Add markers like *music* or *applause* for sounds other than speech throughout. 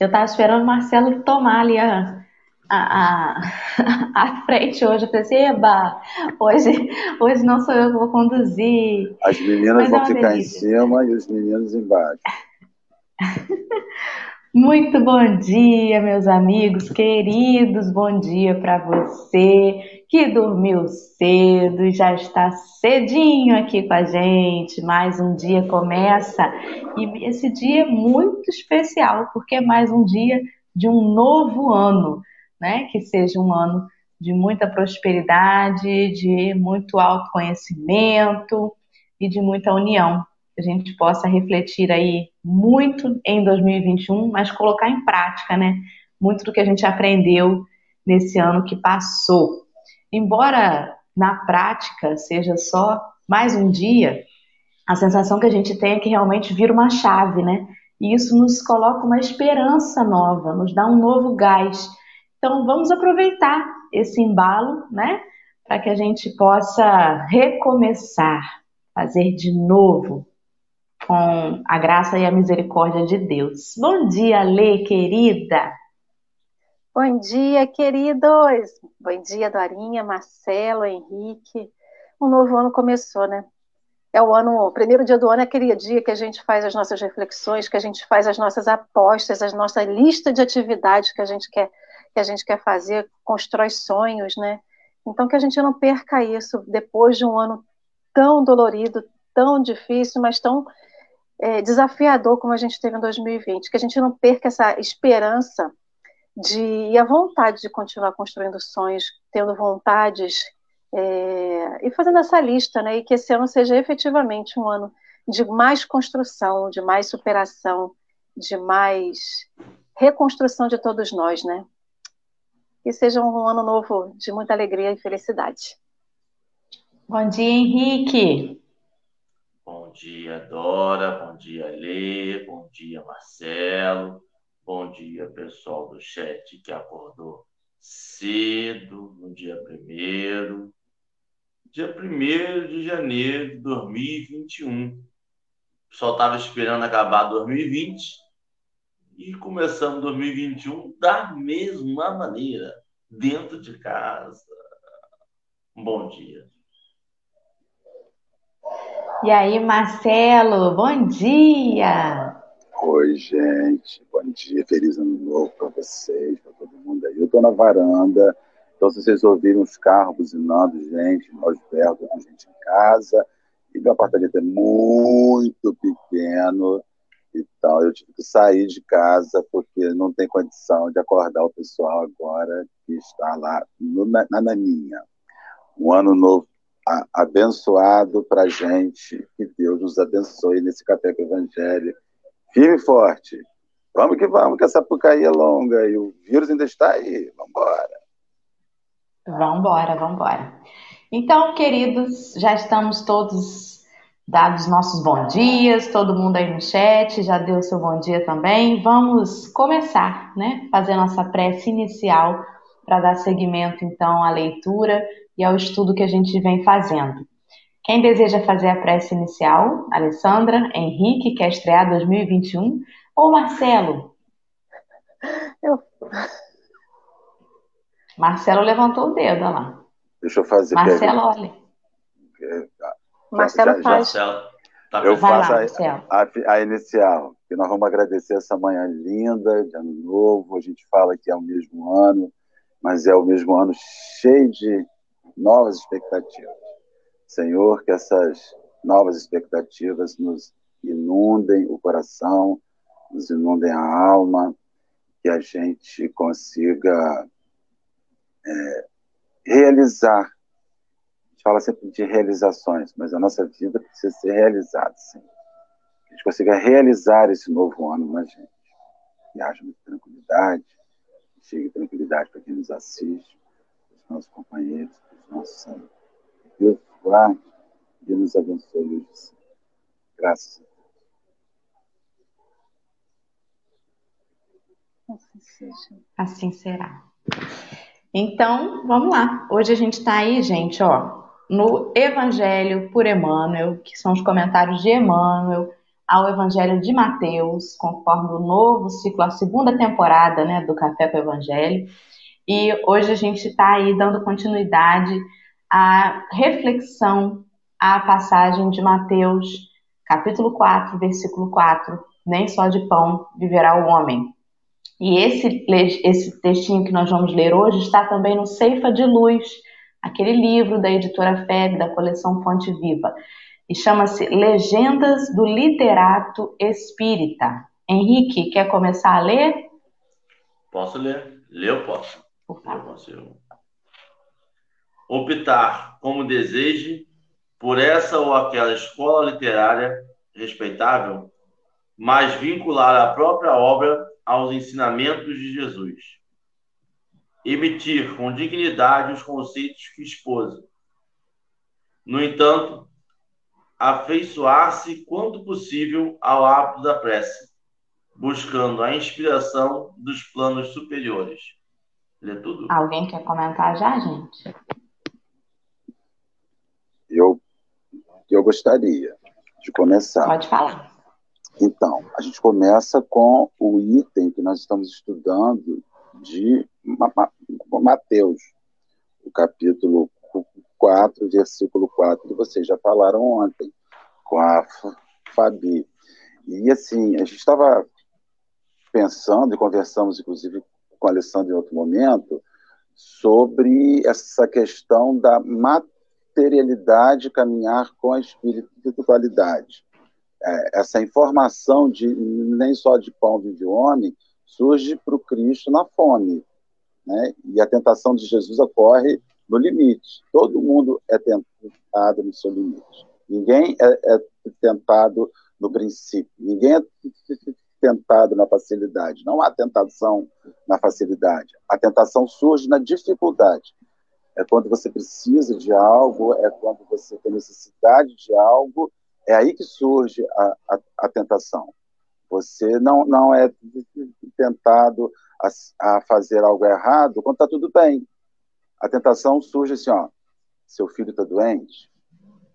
Eu estava esperando o Marcelo tomar ali a, a, a, *laughs* a frente hoje. Eu pensei, assim, eba, hoje, hoje não sou eu que vou conduzir. As meninas Mas vão é ficar delícia. em cima e os meninos embaixo. *laughs* Muito bom dia, meus amigos queridos. Bom dia para você que dormiu cedo e já está cedinho aqui com a gente. Mais um dia começa e esse dia é muito especial porque é mais um dia de um novo ano, né? Que seja um ano de muita prosperidade, de muito autoconhecimento e de muita união a gente possa refletir aí muito em 2021, mas colocar em prática, né? Muito do que a gente aprendeu nesse ano que passou. Embora na prática seja só mais um dia, a sensação que a gente tem é que realmente vira uma chave, né? E isso nos coloca uma esperança nova, nos dá um novo gás. Então vamos aproveitar esse embalo, né? Para que a gente possa recomeçar, fazer de novo, com a graça e a misericórdia de Deus. Bom dia, Lê, querida. Bom dia, queridos. Bom dia, Dorinha, Marcelo, Henrique. Um novo ano começou, né? É o ano, o primeiro dia do ano é aquele dia que a gente faz as nossas reflexões, que a gente faz as nossas apostas, a nossa lista de atividades que a gente quer que a gente quer fazer, constrói sonhos, né? Então que a gente não perca isso depois de um ano tão dolorido, tão difícil, mas tão é, desafiador como a gente teve em 2020, que a gente não perca essa esperança de, e a vontade de continuar construindo sonhos, tendo vontades é, e fazendo essa lista, né? E que esse ano seja efetivamente um ano de mais construção, de mais superação, de mais reconstrução de todos nós, né? Que seja um ano novo de muita alegria e felicidade. Bom dia, Henrique. Bom dia, Dora. Bom dia, Lê. Bom dia, Marcelo. Bom dia, pessoal do chat que acordou cedo no dia primeiro. Dia 1 de janeiro de 2021. O pessoal estava esperando acabar 2020 e começamos 2021 da mesma maneira, dentro de casa. Bom dia. E aí, Marcelo, bom dia! Oi, gente, bom dia, feliz ano novo para vocês, para todo mundo aí. Eu estou na varanda, então se vocês ouvirem os carros buzinando, gente, nós com gente em casa, e meu apartamento é muito pequeno, então eu tive que sair de casa porque não tem condição de acordar o pessoal agora que está lá no, na, na Naninha. Um ano novo abençoado para a gente. Que Deus nos abençoe nesse café com Evangelho. Firme e forte. Vamos que vamos, que essa pucaí é longa e o vírus ainda está aí. Vamos embora. Vamos embora, vamos embora. Então, queridos, já estamos todos dados nossos bons dias, todo mundo aí no chat já deu seu bom dia também. Vamos começar, né? Fazer nossa prece inicial para dar seguimento, então, à leitura e ao estudo que a gente vem fazendo. Quem deseja fazer a prece inicial? Alessandra, Henrique, quer estrear 2021? Ou Marcelo? Eu. Marcelo levantou o dedo, olha lá. Deixa eu fazer. Marcelo, olha. Marcelo já, faz. Já, tá eu faço lá, a, a, a, inicial, que nós vamos agradecer essa manhã linda de ano novo. A gente fala que é o mesmo ano, mas é o mesmo ano cheio de novas expectativas. Senhor, que essas novas expectativas nos inundem o coração, nos inundem a alma, que a gente consiga é, realizar. A gente fala sempre de realizações, mas a nossa vida precisa ser realizada, sim. Que a gente consiga realizar esse novo ano na gente. Que haja muita tranquilidade, chegue tranquilidade para quem nos assiste, para os nossos companheiros, nosso Senhor. Deus guarde e nos abençoe hoje. Graças a Deus. Assim. Assim será. Então, vamos lá. Hoje a gente está aí, gente, ó, no Evangelho por Emmanuel, que são os comentários de Emmanuel, ao Evangelho de Mateus, conforme o novo ciclo, a segunda temporada né, do Café com o Evangelho. E hoje a gente está aí dando continuidade à reflexão à passagem de Mateus, capítulo 4, versículo 4. Nem só de pão viverá o homem. E esse, esse textinho que nós vamos ler hoje está também no Ceifa de Luz, aquele livro da editora FEB, da coleção Fonte Viva e chama-se Legendas do Literato Espírita. Henrique, quer começar a ler? Posso ler? Ler eu posso. Por favor. Eu posso. Optar como deseje por essa ou aquela escola literária respeitável, mas vincular a própria obra aos ensinamentos de Jesus. Emitir com dignidade os conceitos que expôs. No entanto, afeiçoar-se quanto possível ao hábito da prece, buscando a inspiração dos planos superiores. Lê tudo. Alguém quer comentar já, gente? Eu, eu gostaria de começar. Pode falar. Então, a gente começa com o item que nós estamos estudando de Mateus, o capítulo 4, versículo 4, que vocês já falaram ontem com a Fabi. E assim, a gente estava pensando e conversamos, inclusive, com a Alessandra em outro momento, sobre essa questão da materialidade caminhar com a espiritualidade. É, essa informação de nem só de pão vive o homem surge para o Cristo na fome. Né? E a tentação de Jesus ocorre no limite. Todo mundo é tentado no seu limite. Ninguém é, é tentado no princípio. Ninguém é tentado na facilidade. Não há tentação na facilidade. A tentação surge na dificuldade. É quando você precisa de algo, é quando você tem necessidade de algo, é aí que surge a, a, a tentação. Você não, não é tentado a, a fazer algo errado quando está tudo bem. A tentação surge assim, ó, seu filho está doente,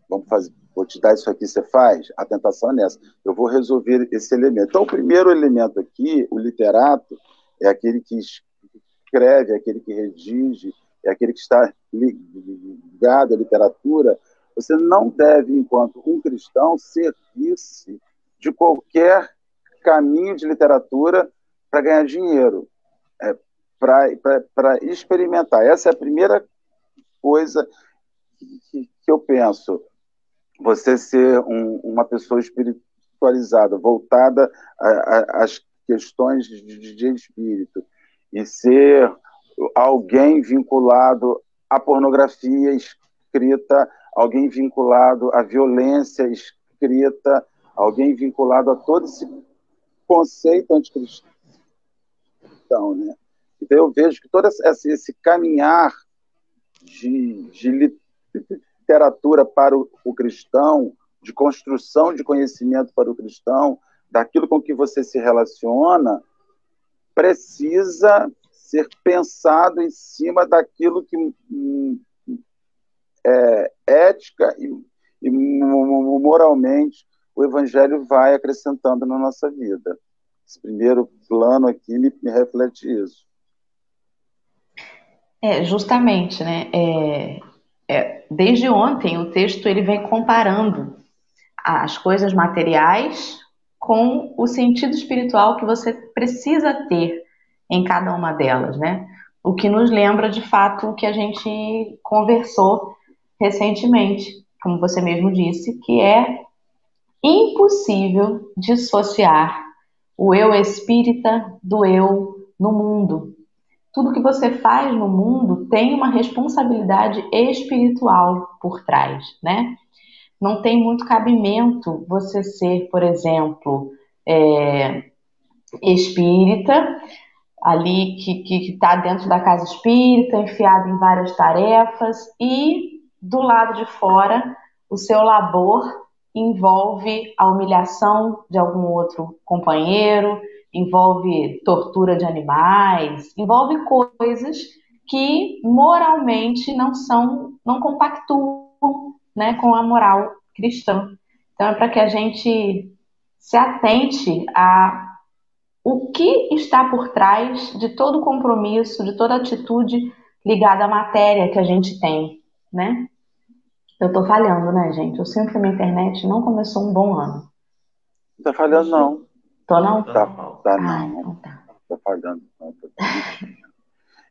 vamos fazer, vou te dar isso aqui, você faz? A tentação é nessa. Eu vou resolver esse elemento. Então, o primeiro elemento aqui, o literato, é aquele que escreve, é aquele que redige, é aquele que está ligado à literatura. Você não deve, enquanto um cristão, servir-se de qualquer caminho de literatura para ganhar dinheiro. É, para experimentar. Essa é a primeira coisa que, que eu penso. Você ser um, uma pessoa espiritualizada, voltada às questões de, de espírito, e ser alguém vinculado à pornografia escrita, alguém vinculado à violência escrita, alguém vinculado a todo esse conceito anticristão, né? Então, eu vejo que todo esse, esse caminhar de, de, literatura para o, o cristão, de construção de conhecimento para o cristão, daquilo com que você se relaciona, precisa ser pensado em cima daquilo que hum, é, ética e, e, moralmente o Evangelho vai acrescentando na nossa vida. Esse primeiro plano aqui me, me reflete isso. É, justamente, né? É, é, desde ontem o texto ele vem comparando as coisas materiais com o sentido espiritual que você precisa ter em cada uma delas, né? O que nos lembra de fato o que a gente conversou recentemente, como você mesmo disse, que é impossível dissociar o eu espírita do eu no mundo tudo que você faz no mundo tem uma responsabilidade espiritual por trás, né? Não tem muito cabimento você ser, por exemplo, é, espírita, ali que está dentro da casa espírita, enfiado em várias tarefas, e do lado de fora, o seu labor envolve a humilhação de algum outro companheiro, envolve tortura de animais, envolve coisas que moralmente não são, não compactuam né, com a moral cristã. Então é para que a gente se atente a o que está por trás de todo compromisso, de toda atitude ligada à matéria que a gente tem, né? Eu tô falhando, né, gente? Eu sinto que a minha internet não começou um bom ano. Não tá falhando, não. Tô não? Tá, tá não. Ah, então tá. Tá falhando. Não, tá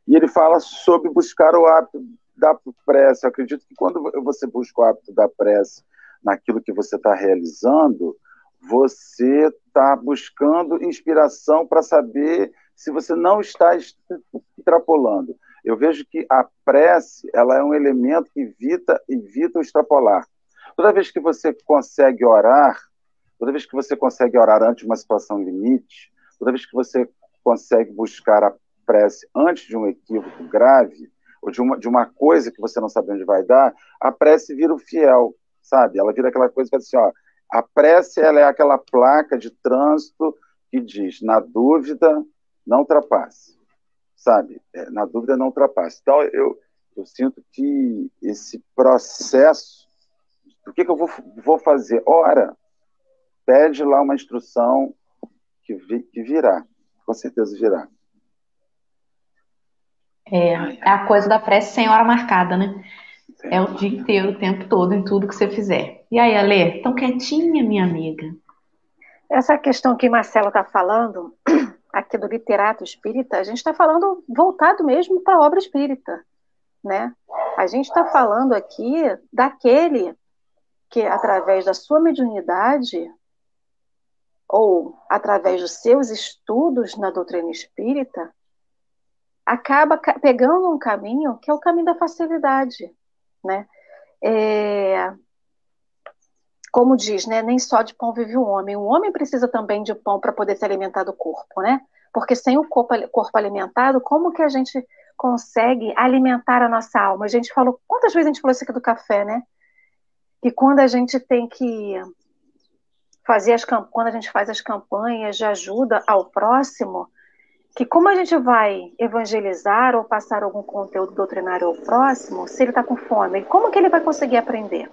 e ele fala sobre buscar o hábito da prece. Eu acredito que quando você busca o hábito da prece naquilo que você está realizando, você está buscando inspiração para saber se você não está extrapolando. Eu vejo que a prece ela é um elemento que evita, evita o extrapolar. Toda vez que você consegue orar, toda vez que você consegue orar antes de uma situação limite, toda vez que você consegue buscar a prece antes de um equívoco grave, ou de uma, de uma coisa que você não sabe onde vai dar, a prece vira o fiel, sabe? Ela vira aquela coisa que assim, ó, a prece ela é aquela placa de trânsito que diz, na dúvida, não ultrapasse sabe? É, na dúvida, não ultrapasse. Então, eu, eu sinto que esse processo, o que, que eu vou, vou fazer? Ora, pede lá uma instrução que, vi, que virá, com certeza virá. É, é a coisa da prece sem hora marcada, né? É o dia inteiro, o tempo todo, em tudo que você fizer. E aí, Alê, tão quietinha, minha amiga? Essa questão que Marcelo está falando, *clears throat* aqui do literato espírita, a gente está falando voltado mesmo para a obra espírita, né? A gente está falando aqui daquele que, através da sua mediunidade, ou através dos seus estudos na doutrina espírita, acaba pegando um caminho que é o caminho da facilidade, né? É, como diz, né, nem só de pão vive o homem. O homem precisa também de pão para poder se alimentar do corpo, né? Porque sem o corpo, corpo alimentado, como que a gente consegue alimentar a nossa alma? A gente falou, quantas vezes a gente falou isso aqui do café, né? Que quando a gente tem que fazer as quando a gente faz as campanhas de ajuda ao próximo, que como a gente vai evangelizar ou passar algum conteúdo doutrinário ao próximo, se ele está com fome, como que ele vai conseguir aprender?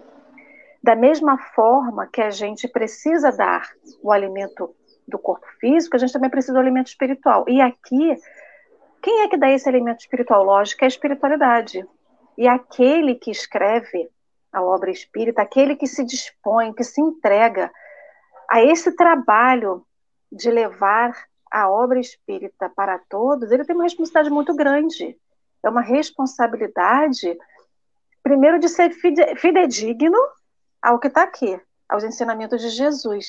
Da mesma forma que a gente precisa dar o alimento do corpo físico, a gente também precisa do alimento espiritual. E aqui, quem é que dá esse alimento espiritual? Lógico, é a espiritualidade. E aquele que escreve a obra espírita, aquele que se dispõe, que se entrega a esse trabalho de levar a obra espírita para todos, ele tem uma responsabilidade muito grande. É uma responsabilidade, primeiro, de ser fidedigno ao que está aqui, aos ensinamentos de Jesus.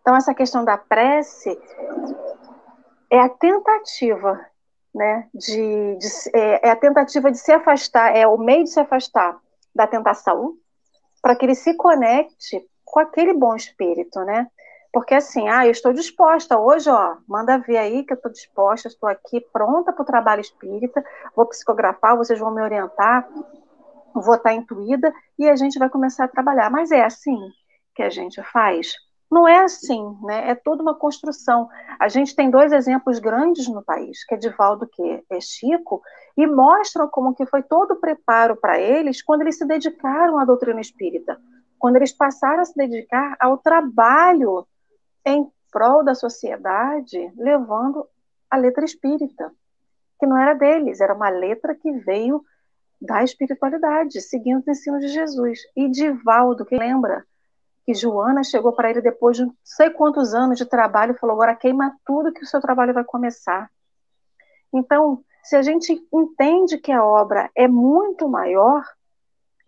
Então, essa questão da prece é a tentativa, né, de, de é, é, a tentativa de se afastar, é o meio de se afastar da tentação, para que ele se conecte com aquele bom espírito, né? Porque assim, ah, eu estou disposta hoje, ó, manda ver aí que eu estou disposta, estou aqui pronta para o trabalho espírita, vou psicografar, vocês vão me orientar, vou estar intuída e a gente vai começar a trabalhar. Mas é assim que a gente faz? Não é assim, né? É toda uma construção. A gente tem dois exemplos grandes no país, que é Divaldo, que é Chico, e mostram como que foi todo o preparo para eles quando eles se dedicaram à doutrina espírita, quando eles passaram a se dedicar ao trabalho em prol da sociedade, levando a letra espírita, que não era deles, era uma letra que veio da espiritualidade, seguindo os ensinos de Jesus. E Divaldo, que lembra que Joana chegou para ele depois de não sei quantos anos de trabalho e falou: agora queima tudo que o seu trabalho vai começar. Então, se a gente entende que a obra é muito maior,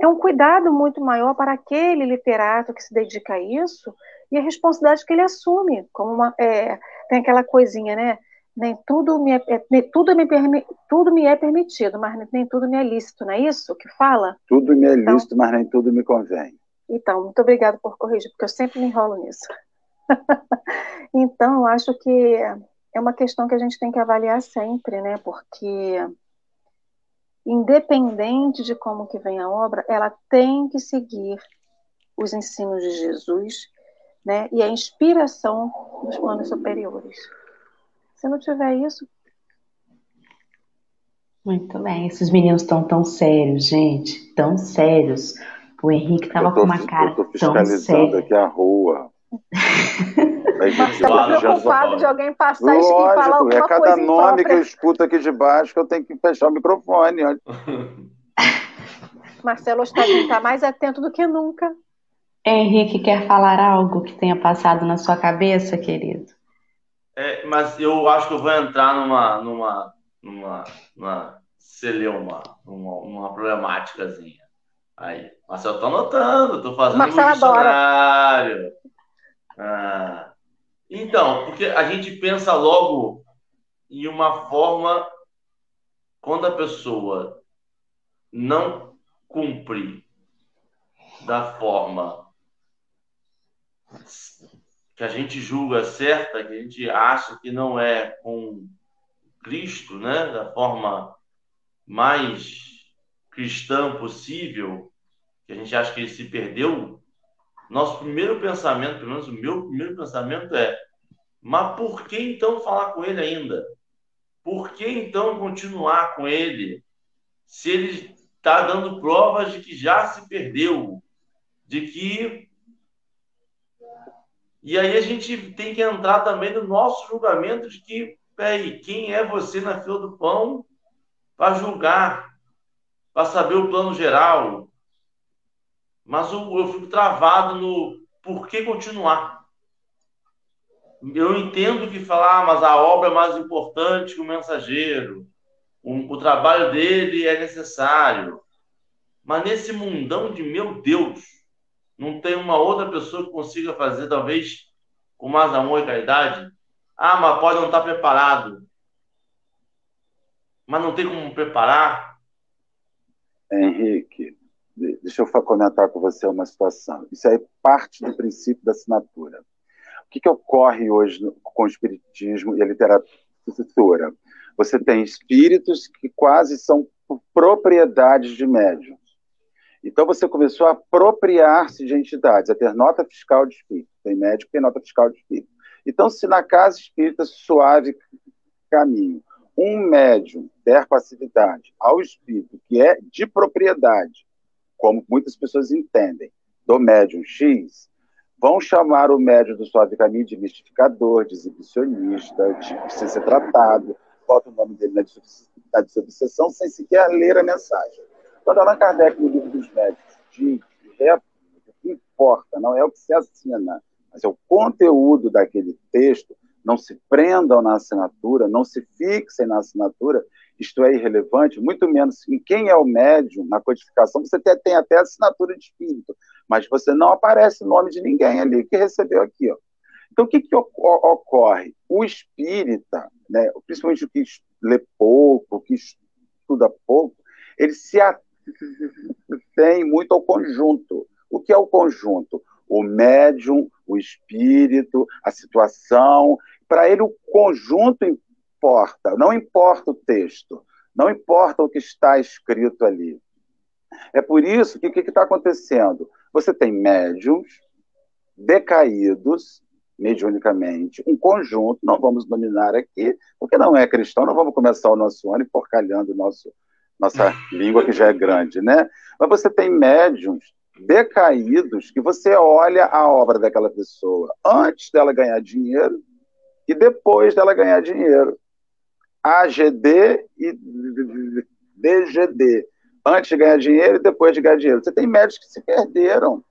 é um cuidado muito maior para aquele literato que se dedica a isso e a responsabilidade que ele assume, como uma, é, tem aquela coisinha, né? nem tudo me é, é nem, tudo me tudo me é permitido, mas nem tudo me é lícito, não é isso que fala? Tudo me é então, lícito, mas nem tudo me convém. Então, muito obrigada por corrigir, porque eu sempre me enrolo nisso. *laughs* então, acho que é uma questão que a gente tem que avaliar sempre, né? Porque independente de como que vem a obra, ela tem que seguir os ensinos de Jesus, né? E a inspiração dos planos superiores. Se não tiver isso. Muito bem. Esses meninos estão tão sérios, gente. Tão sérios. O Henrique estava com uma cara eu tô fiscalizando tão séria. aqui a rua. *laughs* Marcelo preocupado de alguém passar Lógico, e falar alguma é cada nome que eu escuto aqui de baixo que eu tenho que fechar o microfone. *laughs* Marcelo está mais atento do que nunca. Henrique, quer falar algo que tenha passado na sua cabeça, querido? É, mas eu acho que eu vou entrar numa, numa, numa, numa celeuma, numa, numa problemáticazinha. Aí, Marcelo, tô anotando, tô fazendo Marcelo um dicionário. Ah, então, porque a gente pensa logo em uma forma quando a pessoa não cumpre da forma que a gente julga certa, que a gente acha que não é com Cristo, né, da forma mais cristã possível, que a gente acha que ele se perdeu, nosso primeiro pensamento, pelo menos o meu primeiro pensamento é: mas por que então falar com ele ainda? Por que então continuar com ele se ele está dando provas de que já se perdeu, de que e aí a gente tem que entrar também no nosso julgamento de que, peraí, quem é você na fila do pão para julgar, para saber o plano geral? Mas eu fico travado no por que continuar. Eu entendo que falar, ah, mas a obra é mais importante que o mensageiro. O, o trabalho dele é necessário. Mas nesse mundão de meu Deus, não tem uma outra pessoa que consiga fazer, talvez, com mais amor e caridade? Ah, mas pode não estar preparado. Mas não tem como preparar? Henrique, deixa eu comentar com você uma situação. Isso é parte do princípio da assinatura. O que, que ocorre hoje com o espiritismo e a literatura? Você tem espíritos que quase são propriedades de médiums. Então você começou a apropriar-se de entidades, a ter nota fiscal de espírito. Tem médico que tem nota fiscal de espírito. Então, se na casa espírita suave caminho, um médium der passividade ao espírito que é de propriedade, como muitas pessoas entendem, do médium X, vão chamar o médium do suave caminho de mistificador, de exibicionista, de precisa ser tratado, bota o nome dele na desobsessão sem sequer ler a mensagem. Quando Allan Kardec, no livro dos médicos, diz o que importa não é o que se assina, mas é o conteúdo daquele texto, não se prendam na assinatura, não se fixem na assinatura, isto é irrelevante, muito menos em quem é o médium, na codificação, você tem, tem até assinatura de espírito, mas você não aparece o nome de ninguém ali que recebeu aqui. Ó. Então, o que, que ocorre? O espírita, né, principalmente o que lê pouco, o que estuda pouco, ele se tem muito ao conjunto. O que é o conjunto? O médium, o espírito, a situação. Para ele, o conjunto importa, não importa o texto, não importa o que está escrito ali. É por isso que o que está acontecendo? Você tem médiums decaídos mediunicamente, um conjunto, não vamos dominar aqui, porque não é cristão, não vamos começar o nosso ano porcalhando nosso nossa língua que já é grande, né? Mas você tem médiums decaídos que você olha a obra daquela pessoa antes dela ganhar dinheiro e depois dela ganhar dinheiro. AGD e DGD. Antes de ganhar dinheiro e depois de ganhar dinheiro. Você tem médicos que se perderam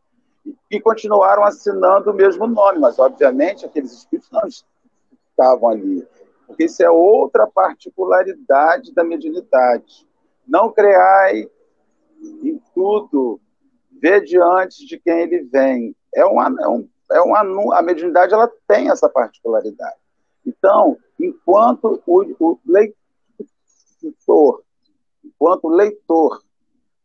e continuaram assinando o mesmo nome, mas obviamente aqueles espíritos não estavam ali. Porque isso é outra particularidade da mediunidade. Não creai em tudo, vê diante de quem ele vem. É uma, é um, é uma, a mediunidade ela tem essa particularidade. Então, enquanto o, o leitor, enquanto o leitor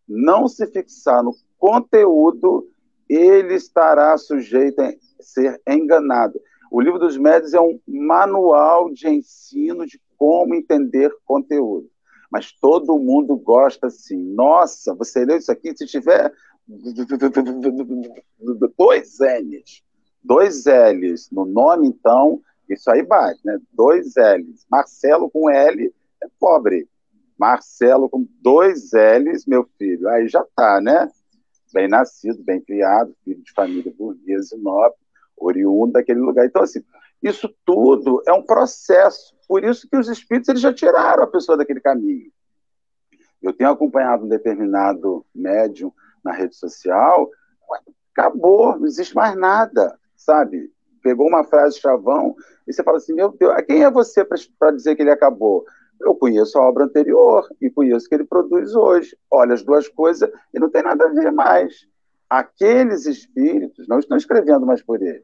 não se fixar no conteúdo, ele estará sujeito a ser enganado. O livro dos médios é um manual de ensino de como entender conteúdo mas todo mundo gosta assim. Nossa, você leu isso aqui? Se tiver dois L's, dois L's no nome, então, isso aí bate, né? Dois L's. Marcelo com L é pobre. Marcelo com dois L's, meu filho, aí já tá, né? Bem nascido, bem criado, filho de família burguesa e nobre. oriundo daquele lugar. Então, assim, isso tudo é um processo. Por isso que os espíritos eles já tiraram a pessoa daquele caminho. Eu tenho acompanhado um determinado médium na rede social, acabou, não existe mais nada, sabe? Pegou uma frase chavão e você fala assim: meu Deus, quem é você para dizer que ele acabou? Eu conheço a obra anterior e conheço o que ele produz hoje. Olha as duas coisas e não tem nada a ver mais. Aqueles espíritos não estão escrevendo mais por ele.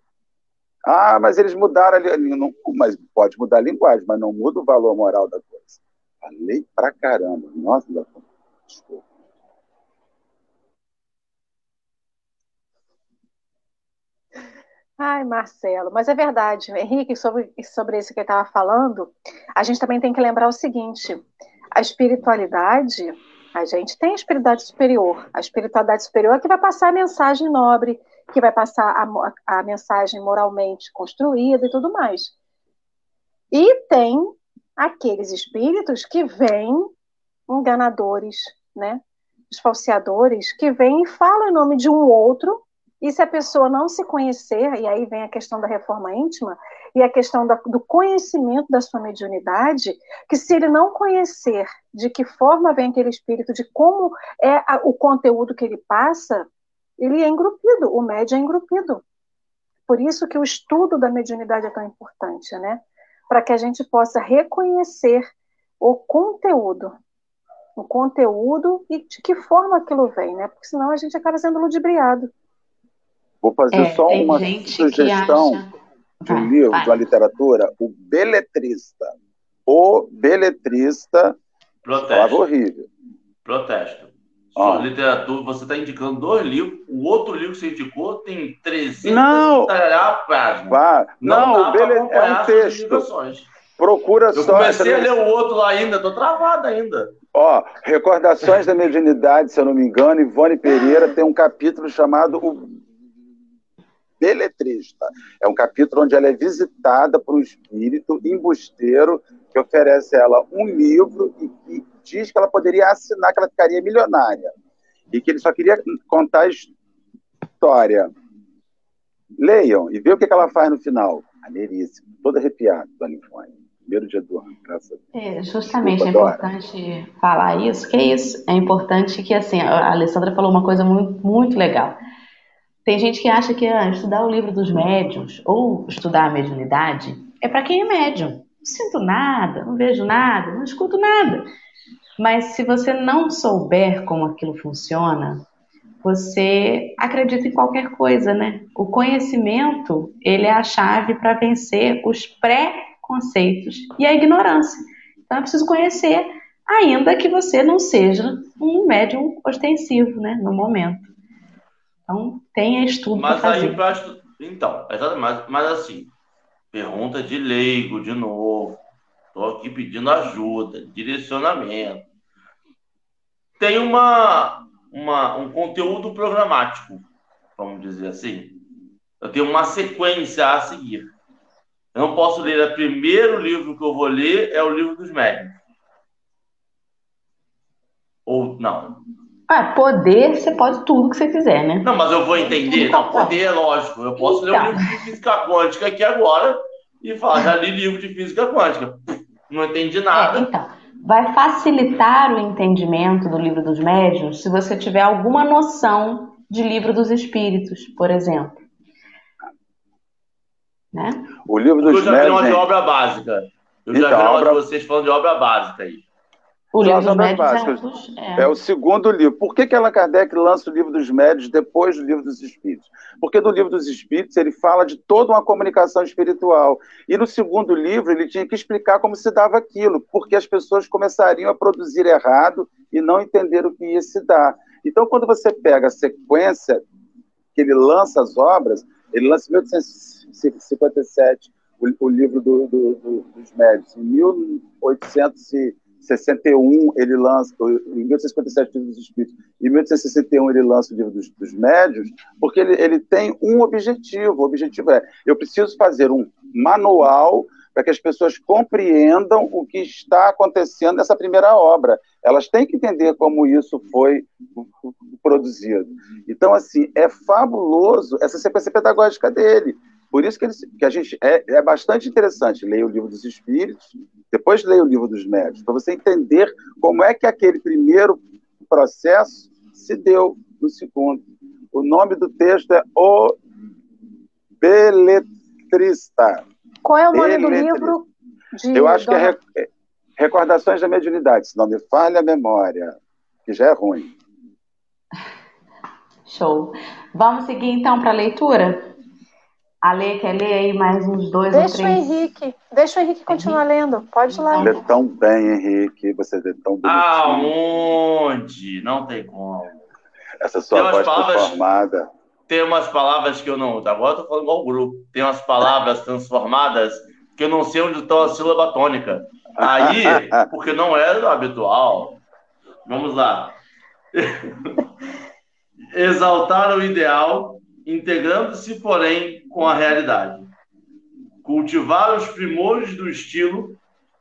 Ah, mas eles mudaram a língua. Mas pode mudar a linguagem, mas não muda o valor moral da coisa. Falei pra caramba. Nossa, desculpa. Ai, Marcelo, mas é verdade, Henrique, sobre, sobre isso que ele estava falando, a gente também tem que lembrar o seguinte: a espiritualidade, a gente tem a espiritualidade superior. A espiritualidade superior é que vai passar a mensagem nobre, que vai passar a, a mensagem moralmente construída e tudo mais. E tem aqueles espíritos que vêm enganadores, né? Os falseadores que vêm e falam em nome de um outro e se a pessoa não se conhecer, e aí vem a questão da reforma íntima, e a questão da, do conhecimento da sua mediunidade, que se ele não conhecer de que forma vem aquele espírito, de como é a, o conteúdo que ele passa, ele é engrupido, o médium é engrupido. Por isso que o estudo da mediunidade é tão importante, né? Para que a gente possa reconhecer o conteúdo, o conteúdo e de que forma aquilo vem, né? Porque senão a gente acaba sendo ludibriado. Vou fazer é, só uma sugestão acha... de um livro, vai. de uma literatura, o Beletrista. O Beletrista. Protesto. horrível. Protesto. Sua ah. literatura, você está indicando dois livros, o outro livro que você indicou tem 300 não, páginas. Não, não o Bele... é um texto. Procura Eu só. comecei a ler o outro lá ainda, estou travado ainda. Ó, Recordações da Mediunidade, se eu não me engano, Ivone Pereira tem um capítulo chamado O Beletrista. É um capítulo onde ela é visitada por um espírito embusteiro que oferece a ela um livro e que diz que ela poderia assinar, que ela ficaria milionária. E que ele só queria contar a história. Leiam e vejam o que ela faz no final. Maneiríssimo, toda arrepiada, Dona Ivone. Primeiro dia do ano, graças a Deus. É, justamente, Desculpa, é importante falar isso. Que é isso? É importante que, assim, a Alessandra falou uma coisa muito, muito legal tem gente que acha que ah, estudar o livro dos médiums ou estudar a mediunidade é para quem é médium. Não sinto nada, não vejo nada, não escuto nada. Mas se você não souber como aquilo funciona, você acredita em qualquer coisa, né? O conhecimento, ele é a chave para vencer os pré-conceitos e a ignorância. Então é preciso conhecer, ainda que você não seja um médium ostensivo, né, no momento. Então, tenha estudo para fazer. Mas aí, então, mas, mas assim, pergunta de leigo de novo. Estou aqui pedindo ajuda, direcionamento. Tem uma, uma, um conteúdo programático, vamos dizer assim. Eu tenho uma sequência a seguir. Eu não posso ler o primeiro livro que eu vou ler é o livro dos médicos. Ou não. Ah, poder, você pode tudo que você quiser, né? Não, mas eu vou entender. Não, poder é lógico. Eu posso então. ler um livro de física quântica aqui agora e falar, já li livro de física quântica. Não entendi nada. É, então, vai facilitar o entendimento do livro dos médiuns se você tiver alguma noção de livro dos espíritos, por exemplo. Né? O livro dos médiuns. Eu já vi uma de obra básica. Eu então, já vi uma obra... de vocês falando de obra básica aí. O livro dos médios é, é. é, o segundo livro. Por que, que Allan Kardec lança o livro dos médios depois do livro dos espíritos? Porque no livro dos espíritos ele fala de toda uma comunicação espiritual. E no segundo livro ele tinha que explicar como se dava aquilo, porque as pessoas começariam a produzir errado e não entender o que ia se dar. Então, quando você pega a sequência que ele lança as obras, ele lança em 1857 o, o livro do, do, do, dos médios, em 1800 61 ele lança, em 1857 o livro dos Espíritos, em 1861 ele lança o livro dos, dos médios, porque ele, ele tem um objetivo, o objetivo é, eu preciso fazer um manual para que as pessoas compreendam o que está acontecendo nessa primeira obra. Elas têm que entender como isso foi produzido. Então, assim, é fabuloso essa sequência pedagógica dele. Por isso que, ele, que a gente é, é bastante interessante ler o livro dos Espíritos, depois ler o livro dos Médios, para você entender como é que aquele primeiro processo se deu no segundo. O nome do texto é O Beletrista. Qual é o nome Beletrista. do livro? De Eu acho Dona... que é Recordações da Mediunidade, se não me falha a memória, que já é ruim. Show. Vamos seguir então para a leitura? A Lê quer ler aí mais uns dois deixa ou três? Deixa o Henrique, deixa o Henrique continuar lendo. Pode ir lá. Lê tão bem, Henrique, você lê tão bonitinho. Aonde? Não tem como. Essa sua voz palavras, transformada. Tem umas palavras que eu não... Agora eu tô falando igual o grupo. Tem umas palavras *laughs* transformadas que eu não sei onde está a sílaba tônica. Aí, *laughs* porque não era habitual. Vamos lá. *laughs* Exaltar o ideal integrando-se, porém, com a realidade. Cultivar os primores do estilo,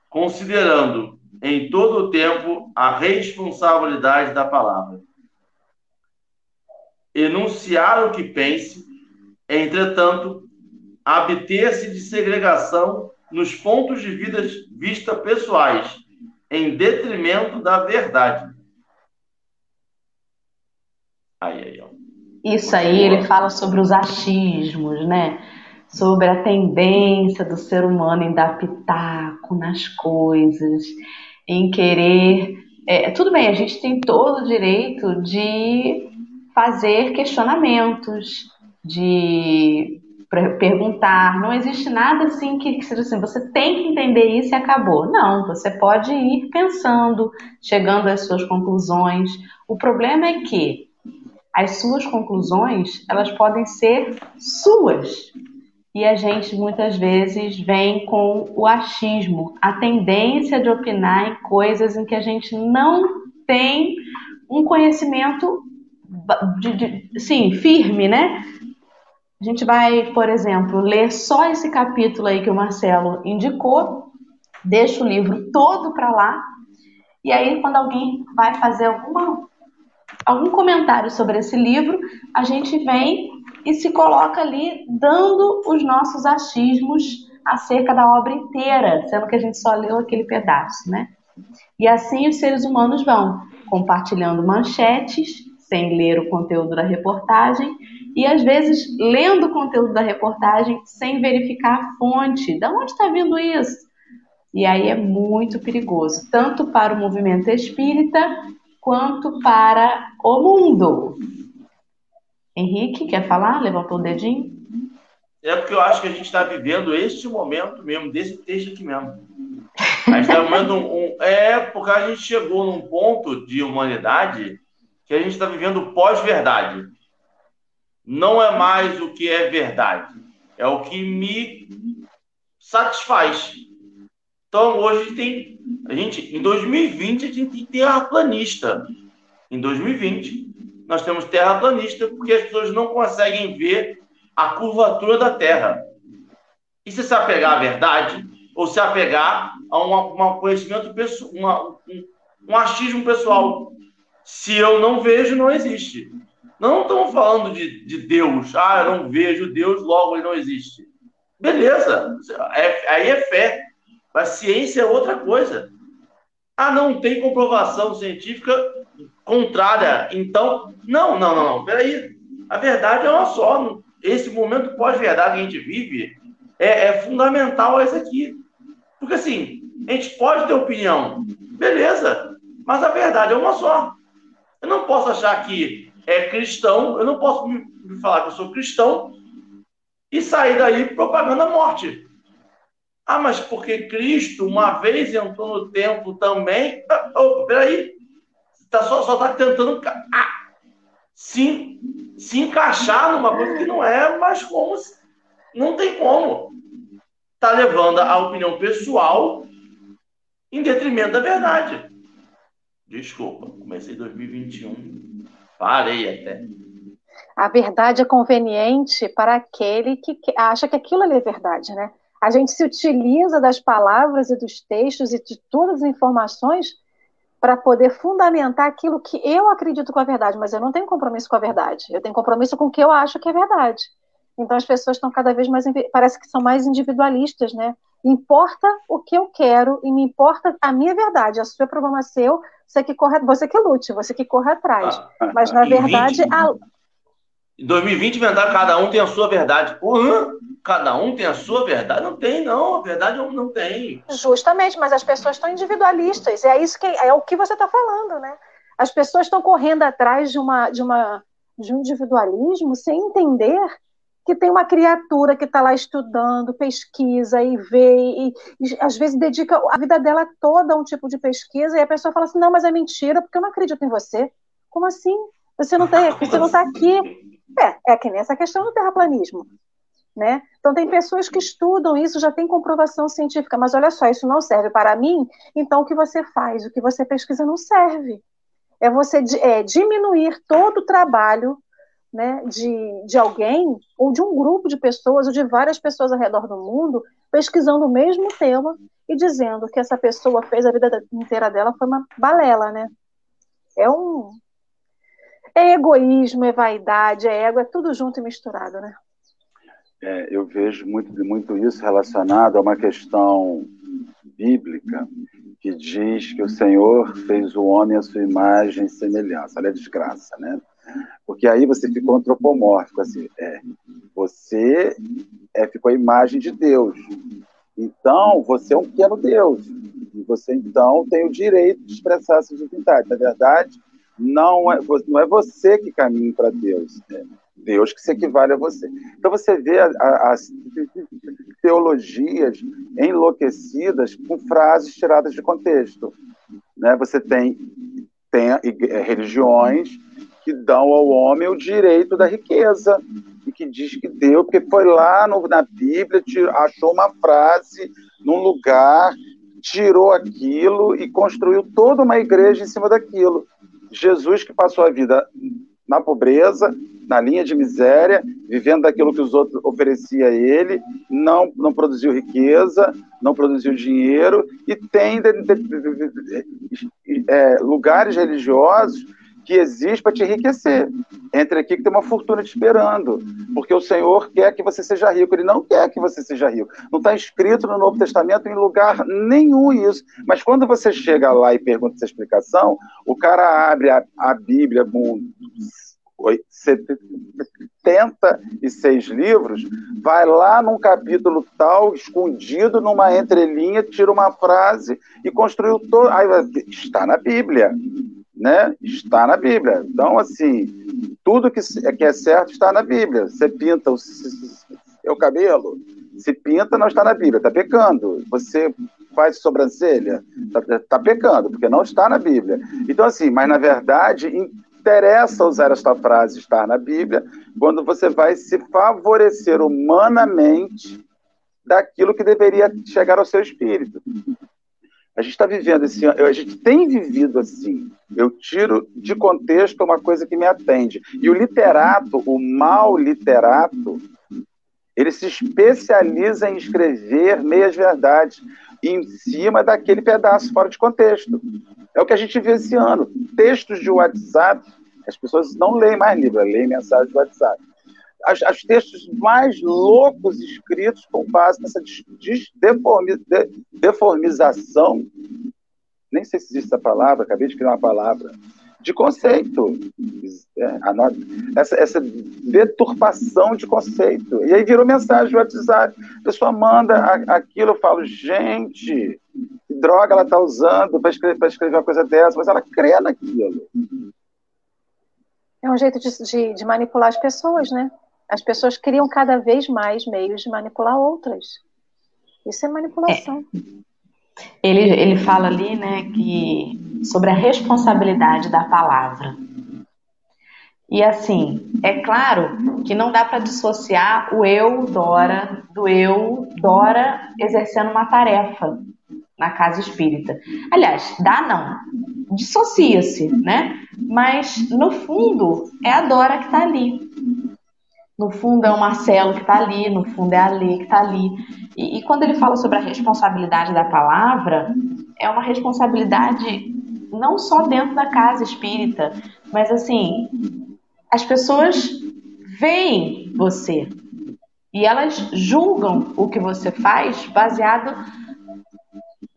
considerando em todo o tempo a responsabilidade da palavra. Enunciar o que pense, entretanto, abter-se de segregação nos pontos de vida, vista pessoais, em detrimento da verdade. Aí, ó. Isso aí, ele fala sobre os achismos, né? Sobre a tendência do ser humano em dar pitaco nas coisas, em querer. É, tudo bem, a gente tem todo o direito de fazer questionamentos, de perguntar. Não existe nada assim que seja assim, você tem que entender isso e acabou. Não, você pode ir pensando, chegando às suas conclusões. O problema é que as suas conclusões, elas podem ser suas. E a gente muitas vezes vem com o achismo, a tendência de opinar em coisas em que a gente não tem um conhecimento de, de, sim, firme, né? A gente vai, por exemplo, ler só esse capítulo aí que o Marcelo indicou, deixa o livro todo para lá, e aí quando alguém vai fazer alguma algum comentário sobre esse livro, a gente vem e se coloca ali dando os nossos achismos acerca da obra inteira, sendo que a gente só leu aquele pedaço, né? E assim os seres humanos vão compartilhando manchetes, sem ler o conteúdo da reportagem, e às vezes lendo o conteúdo da reportagem sem verificar a fonte. Da onde está vindo isso? E aí é muito perigoso, tanto para o movimento espírita quanto para o mundo. Henrique, quer falar? Levantou o dedinho? É porque eu acho que a gente está vivendo este momento mesmo, desse texto aqui mesmo. A gente está vivendo um, um, É porque a gente chegou num ponto de humanidade que a gente está vivendo pós-verdade. Não é mais o que é verdade, é o que me satisfaz. Então hoje tem a gente, em 2020, a gente tem terraplanista. Em 2020, nós temos terraplanista porque as pessoas não conseguem ver a curvatura da Terra. E se se apegar à verdade, ou se apegar a um conhecimento pessoal, um, um achismo pessoal. Se eu não vejo, não existe. Não estamos falando de, de Deus. Ah, eu não vejo Deus, logo ele não existe. Beleza. Aí é fé. A ciência é outra coisa. Ah, não tem comprovação científica contrária. Então, não, não, não, não. Peraí. A verdade é uma só. Esse momento pós-verdade que a gente vive é, é fundamental esse aqui. Porque assim, a gente pode ter opinião, beleza, mas a verdade é uma só. Eu não posso achar que é cristão, eu não posso me falar que eu sou cristão e sair daí propagando a morte. Ah, mas porque Cristo uma vez entrou no templo também. Oh, peraí. Tá, só está tentando ah, se, se encaixar numa coisa que não é, mas como. Não tem como. Está levando a opinião pessoal em detrimento da verdade. Desculpa, comecei 2021. Parei até. A verdade é conveniente para aquele que acha que aquilo é verdade, né? A gente se utiliza das palavras e dos textos e de todas as informações para poder fundamentar aquilo que eu acredito com a verdade, mas eu não tenho compromisso com a verdade. Eu tenho compromisso com o que eu acho que é verdade. Então as pessoas estão cada vez mais, parece que são mais individualistas, né? Importa o que eu quero e me importa a minha verdade. A sua problema é seu, você que corre, você que lute, você que corre atrás. Ah, ah Mas na verdade, 20, a... em 2020 inventaram cada um tem a sua verdade. Uhum. Cada um tem a sua verdade? Não tem, não. A verdade não tem. Justamente, mas as pessoas estão individualistas. É isso que é o que você está falando, né? As pessoas estão correndo atrás de uma de uma de um individualismo sem entender que tem uma criatura que está lá estudando, pesquisa e vê, e, e, às vezes dedica a vida dela toda a um tipo de pesquisa, e a pessoa fala assim, não, mas é mentira, porque eu não acredito em você. Como assim? Você não está você não tá aqui. É, é que nessa questão do terraplanismo. Né? Então, tem pessoas que estudam isso, já tem comprovação científica, mas olha só, isso não serve para mim, então o que você faz, o que você pesquisa não serve. É você é, diminuir todo o trabalho né, de, de alguém, ou de um grupo de pessoas, ou de várias pessoas ao redor do mundo, pesquisando o mesmo tema e dizendo que essa pessoa fez a vida inteira dela foi uma balela, né? É um. É egoísmo, é vaidade, é ego, é tudo junto e misturado, né? É, eu vejo muito, muito isso relacionado a uma questão bíblica que diz que o Senhor fez o homem à sua imagem e semelhança. Olha a desgraça, né? Porque aí você ficou antropomórfico, assim, é, você é, ficou a imagem de Deus. Então, você é um pequeno Deus. E você, então, tem o direito de expressar essa divindade. Na verdade, não é, não é você que caminha para Deus. É Deus que se equivale a você. Então, você vê as teologias enlouquecidas com frases tiradas de contexto. Né? Você tem, tem religiões que dão ao homem o direito da riqueza e que diz que deu porque foi lá no, na Bíblia, achou uma frase num lugar, tirou aquilo e construiu toda uma igreja em cima daquilo. Jesus que passou a vida na pobreza, na linha de miséria, vivendo daquilo que os outros ofereciam a ele, não, não produziu riqueza, não produziu dinheiro, e tem de, de, de, é, lugares religiosos que existe para te enriquecer. Entre aqui que tem uma fortuna te esperando, porque o Senhor quer que você seja rico, Ele não quer que você seja rico. Não está escrito no Novo Testamento em lugar nenhum isso. Mas quando você chega lá e pergunta essa explicação, o cara abre a, a Bíblia com 76 livros, vai lá num capítulo tal, escondido numa entrelinha, tira uma frase e construiu todo. Aí, está na Bíblia né, está na Bíblia. Então, assim, tudo que é, que é certo está na Bíblia. Você pinta o seu cabelo, se pinta, não está na Bíblia, está pecando. Você faz sobrancelha, está tá pecando, porque não está na Bíblia. Então, assim, mas na verdade, interessa usar esta frase estar na Bíblia quando você vai se favorecer humanamente daquilo que deveria chegar ao seu espírito. A gente está vivendo esse ano, a gente tem vivido assim. Eu tiro de contexto uma coisa que me atende. E o literato, o mal literato, ele se especializa em escrever meias verdades em cima daquele pedaço fora de contexto. É o que a gente vê esse ano. Textos de WhatsApp, as pessoas não leem mais livro, leem mensagem do WhatsApp as, as, textos mais loucos escritos com base nessa deformi, de, deformização, nem sei se existe essa palavra, acabei de criar uma palavra, de conceito. É, essa, essa deturpação de conceito. E aí virou mensagem do WhatsApp. A pessoa manda aquilo, eu falo, gente, que droga ela está usando para escrever, escrever uma coisa dessa, mas ela crê naquilo. É um jeito de, de, de manipular as pessoas, né? As pessoas criam cada vez mais meios de manipular outras. Isso é manipulação. É. Ele, ele fala ali, né, que sobre a responsabilidade da palavra. E assim, é claro que não dá para dissociar o eu Dora do eu Dora exercendo uma tarefa na casa espírita. Aliás, dá não, dissocia-se, né? Mas no fundo é a Dora que está ali. No fundo é o Marcelo que está ali, no fundo é a Lê que está ali. E, e, quando ele fala sobre a responsabilidade da palavra, é uma responsabilidade não só dentro da casa espírita, mas assim, as pessoas veem você. E elas julgam o que você faz baseado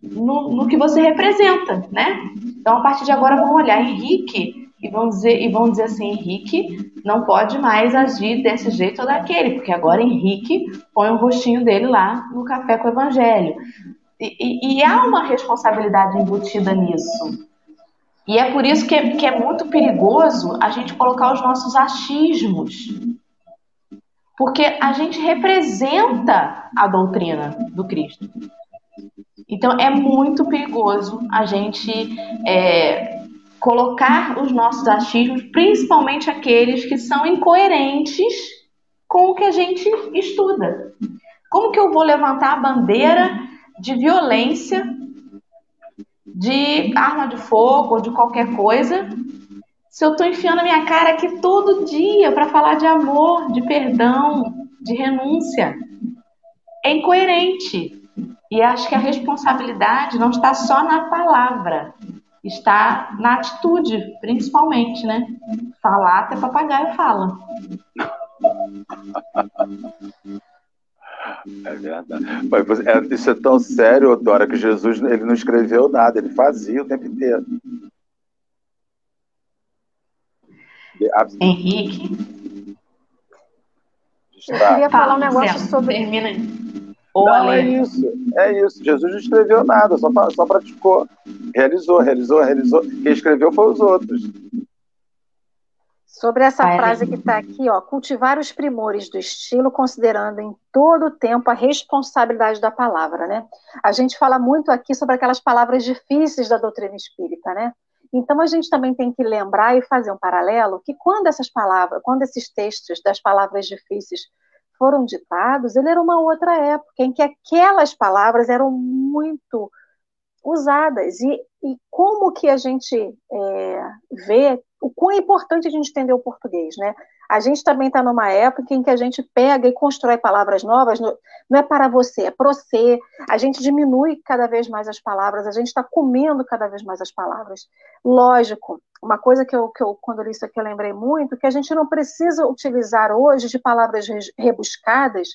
no, no que você representa, né? Então, a partir de agora, vão olhar Henrique e vão dizer, e vão dizer assim, Henrique não pode mais agir desse jeito ou daquele, porque agora Henrique põe o rostinho dele lá no café com o evangelho. E, e, e há uma responsabilidade embutida nisso. E é por isso que é, que é muito perigoso a gente colocar os nossos achismos. Porque a gente representa a doutrina do Cristo. Então é muito perigoso a gente é, colocar os nossos achismos, principalmente aqueles que são incoerentes com o que a gente estuda. Como que eu vou levantar a bandeira de violência, de arma de fogo ou de qualquer coisa, se eu estou enfiando a minha cara aqui todo dia para falar de amor, de perdão, de renúncia? É incoerente. E acho que a responsabilidade não está só na palavra, está na atitude, principalmente, né? Falar até papagaio fala. *laughs* É verdade. Mas é, isso é tão sério, Dora, que Jesus ele não escreveu nada, ele fazia o tempo inteiro. Henrique. Eu queria falar um negócio sobre. Termina não, é isso, é isso. Jesus não escreveu nada, só, só praticou. Realizou, realizou, realizou. Quem escreveu foi os outros. Sobre essa Vai, frase que está aqui, ó, cultivar os primores do estilo, considerando em todo o tempo a responsabilidade da palavra, né? A gente fala muito aqui sobre aquelas palavras difíceis da doutrina espírita, né? Então a gente também tem que lembrar e fazer um paralelo que quando essas palavras, quando esses textos das palavras difíceis foram ditados, ele era uma outra época em que aquelas palavras eram muito usadas. E, e como que a gente é, vê o quão é importante a gente entender o português, né? A gente também está numa época em que a gente pega e constrói palavras novas, não é para você, é para você. A gente diminui cada vez mais as palavras, a gente está comendo cada vez mais as palavras. Lógico, uma coisa que eu, que eu, quando li isso aqui, eu lembrei muito, que a gente não precisa utilizar hoje de palavras rebuscadas,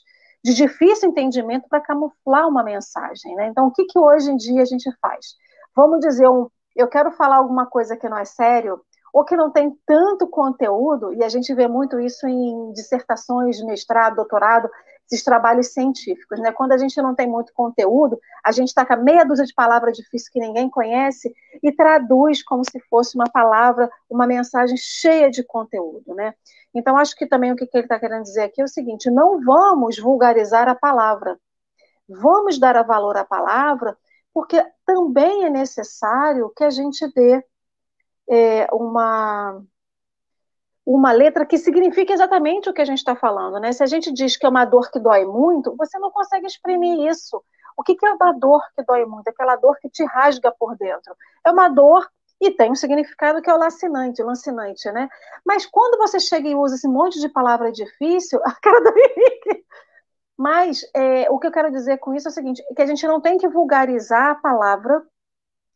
de difícil entendimento para camuflar uma mensagem. Né? Então, o que, que hoje em dia a gente faz? Vamos dizer, um, eu quero falar alguma coisa que não é sério, ou que não tem tanto conteúdo, e a gente vê muito isso em dissertações mestrado, doutorado, esses trabalhos científicos, né? Quando a gente não tem muito conteúdo, a gente taca meia dúzia de palavras difíceis que ninguém conhece e traduz como se fosse uma palavra, uma mensagem cheia de conteúdo, né? Então, acho que também o que ele está querendo dizer aqui é o seguinte: não vamos vulgarizar a palavra, vamos dar valor à palavra, porque também é necessário que a gente dê é, uma uma letra que signifique exatamente o que a gente está falando, né? Se a gente diz que é uma dor que dói muito, você não consegue exprimir isso. O que, que é uma dor que dói muito? Aquela dor que te rasga por dentro. É uma dor e tem um significado que é o lacinante, lancinante, né? Mas quando você chega e usa esse monte de palavra difícil, *laughs* a cara do Henrique. Mas é, o que eu quero dizer com isso é o seguinte: que a gente não tem que vulgarizar a palavra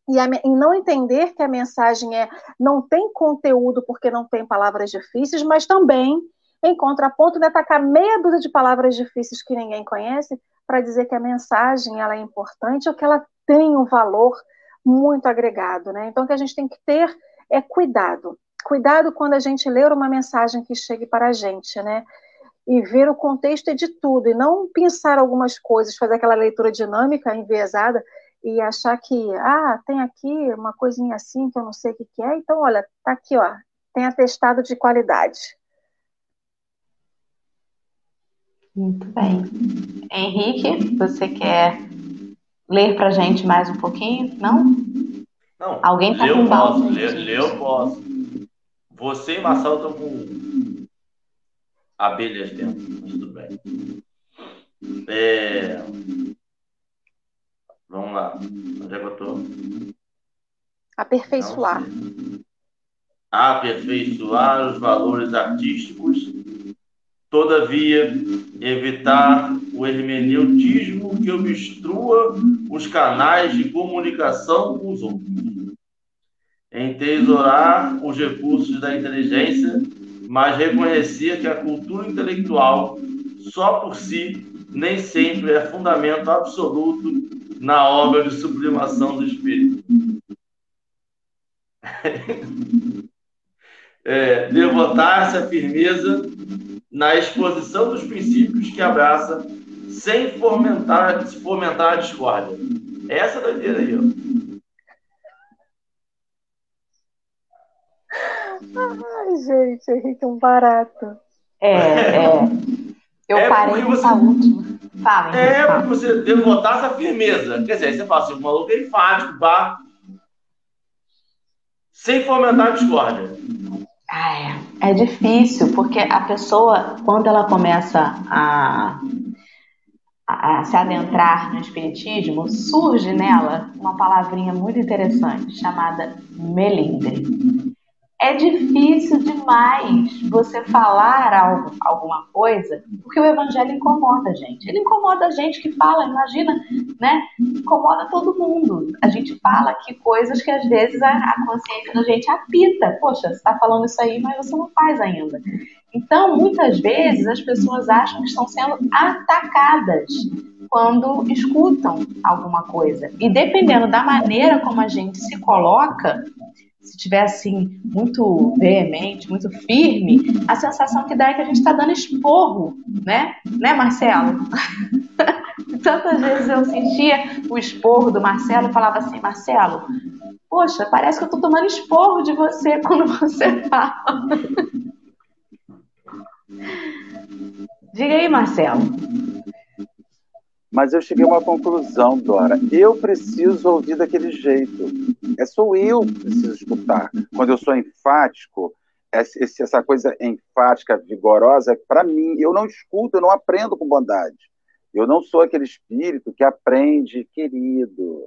e, a, e, não entender que a mensagem é não tem conteúdo porque não tem palavras difíceis, mas também, em contraponto, de atacar meia dúzia de palavras difíceis que ninguém conhece para dizer que a mensagem ela é importante ou que ela tem um valor muito agregado. Né? Então, o que a gente tem que ter é cuidado. Cuidado quando a gente ler uma mensagem que chegue para a gente, né? E ver o contexto de tudo, e não pensar algumas coisas, fazer aquela leitura dinâmica, enviesada, e achar que, ah, tem aqui uma coisinha assim que eu não sei o que, que é, então, olha, tá aqui, ó, tem atestado de qualidade. Muito bem. Henrique, você quer ler para gente mais um pouquinho? Não? Não. Alguém está com posso, ler, ler eu posso. Você e Marcelo estão com abelhas dentro, mas tudo bem. É... Vamos lá. Onde é que eu estou? Aperfeiçoar. Aperfeiçoar os valores artísticos, todavia, evitar o hermeneutismo que obstrua os canais de comunicação com os outros. Entesourar os recursos da inteligência, mas reconhecer que a cultura intelectual só por si, nem sempre é fundamento absoluto na obra de sublimação do espírito. é, devotar-se à firmeza na exposição dos princípios que abraça sem fomentar, fomentar a discórdia. Essa é a doideira aí, ó. Ai, gente, Henrique é um barato. É, é. Eu é parei nessa você... última. Fala, é, porque você devotar essa firmeza. Quer dizer, você fala assim, o maluco é enfático, pá. Sem fomentar a discórdia. Ah, é. é difícil, porque a pessoa, quando ela começa a, a, a se adentrar no Espiritismo, surge nela uma palavrinha muito interessante chamada melindre é difícil demais você falar algo, alguma coisa, porque o evangelho incomoda a gente. Ele incomoda a gente que fala, imagina, né? Incomoda todo mundo. A gente fala aqui coisas que às vezes a, a consciência da gente apita. Poxa, você está falando isso aí, mas você não faz ainda. Então, muitas vezes as pessoas acham que estão sendo atacadas quando escutam alguma coisa. E dependendo da maneira como a gente se coloca, se tiver assim muito veemente, muito firme, a sensação que dá é que a gente está dando esporro, né? Né, Marcelo? *laughs* Tantas vezes eu sentia o esporro do Marcelo e falava assim, Marcelo, poxa, parece que eu estou tomando esporro de você *laughs* quando você fala. Diga aí, Marcelo. Mas eu cheguei a uma conclusão, Dora. Eu preciso ouvir daquele jeito. É sou eu que preciso escutar. Quando eu sou enfático, essa coisa enfática, vigorosa, para mim, eu não escuto, eu não aprendo com bondade. Eu não sou aquele espírito que aprende, querido.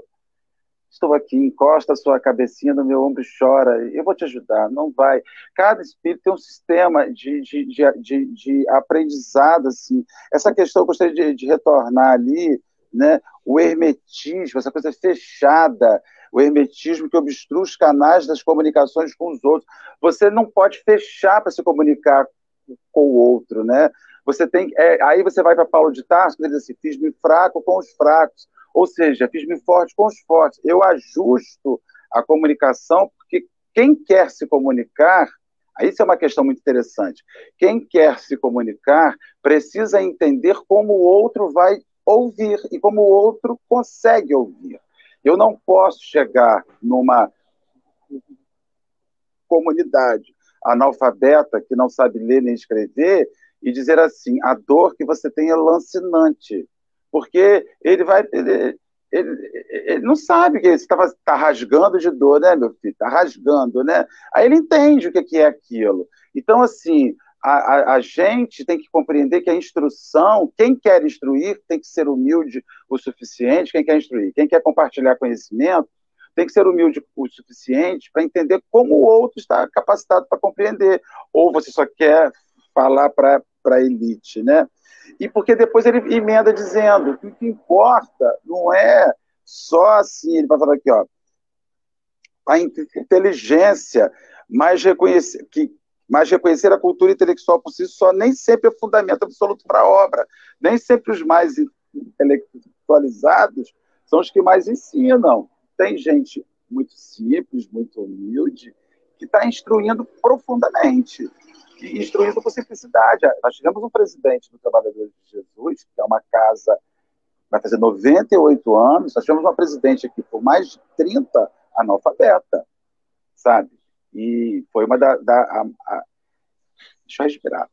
Estou aqui, encosta a sua cabecinha no meu ombro e chora. Eu vou te ajudar. Não vai. Cada espírito tem um sistema de, de, de, de, de aprendizado. Assim. Essa questão eu gostaria de, de retornar ali, né? o hermetismo, essa coisa fechada, o hermetismo que obstrui os canais das comunicações com os outros. Você não pode fechar para se comunicar com o outro, né? Você tem, é, aí você vai para Paulo de Tarso, que diz assim, fiz-me fraco com os fracos. Ou seja, fiz-me forte com os fortes. Eu ajusto a comunicação, porque quem quer se comunicar, isso é uma questão muito interessante. Quem quer se comunicar precisa entender como o outro vai ouvir e como o outro consegue ouvir. Eu não posso chegar numa comunidade analfabeta que não sabe ler nem escrever e dizer assim: a dor que você tem é lancinante porque ele vai. Ele, ele, ele não sabe que está tá rasgando de dor, né, meu filho? Está rasgando, né? Aí ele entende o que é aquilo. Então, assim, a, a, a, gente tem que compreender que a instrução, quem quer instruir, tem que ser humilde o suficiente, quem quer instruir, quem quer compartilhar conhecimento, tem que ser humilde o suficiente para entender como o outro está capacitado para compreender. Ou você só quer falar para a elite, né? e porque depois ele emenda dizendo que o que importa não é só assim, ele vai falar aqui, ó, a inteligência, mas reconhecer, que, mas reconhecer a cultura intelectual por si só nem sempre é fundamento absoluto para a obra. Nem sempre os mais intelectualizados são os que mais ensinam. Tem gente muito simples, muito humilde, que está instruindo profundamente instruindo com simplicidade. Nós tivemos um presidente do Trabalhadores de Jesus, que é uma casa, vai fazer 98 anos, nós tivemos uma presidente aqui por mais de 30 analfabeta, sabe? E foi uma da. da a, a, deixa eu respirar.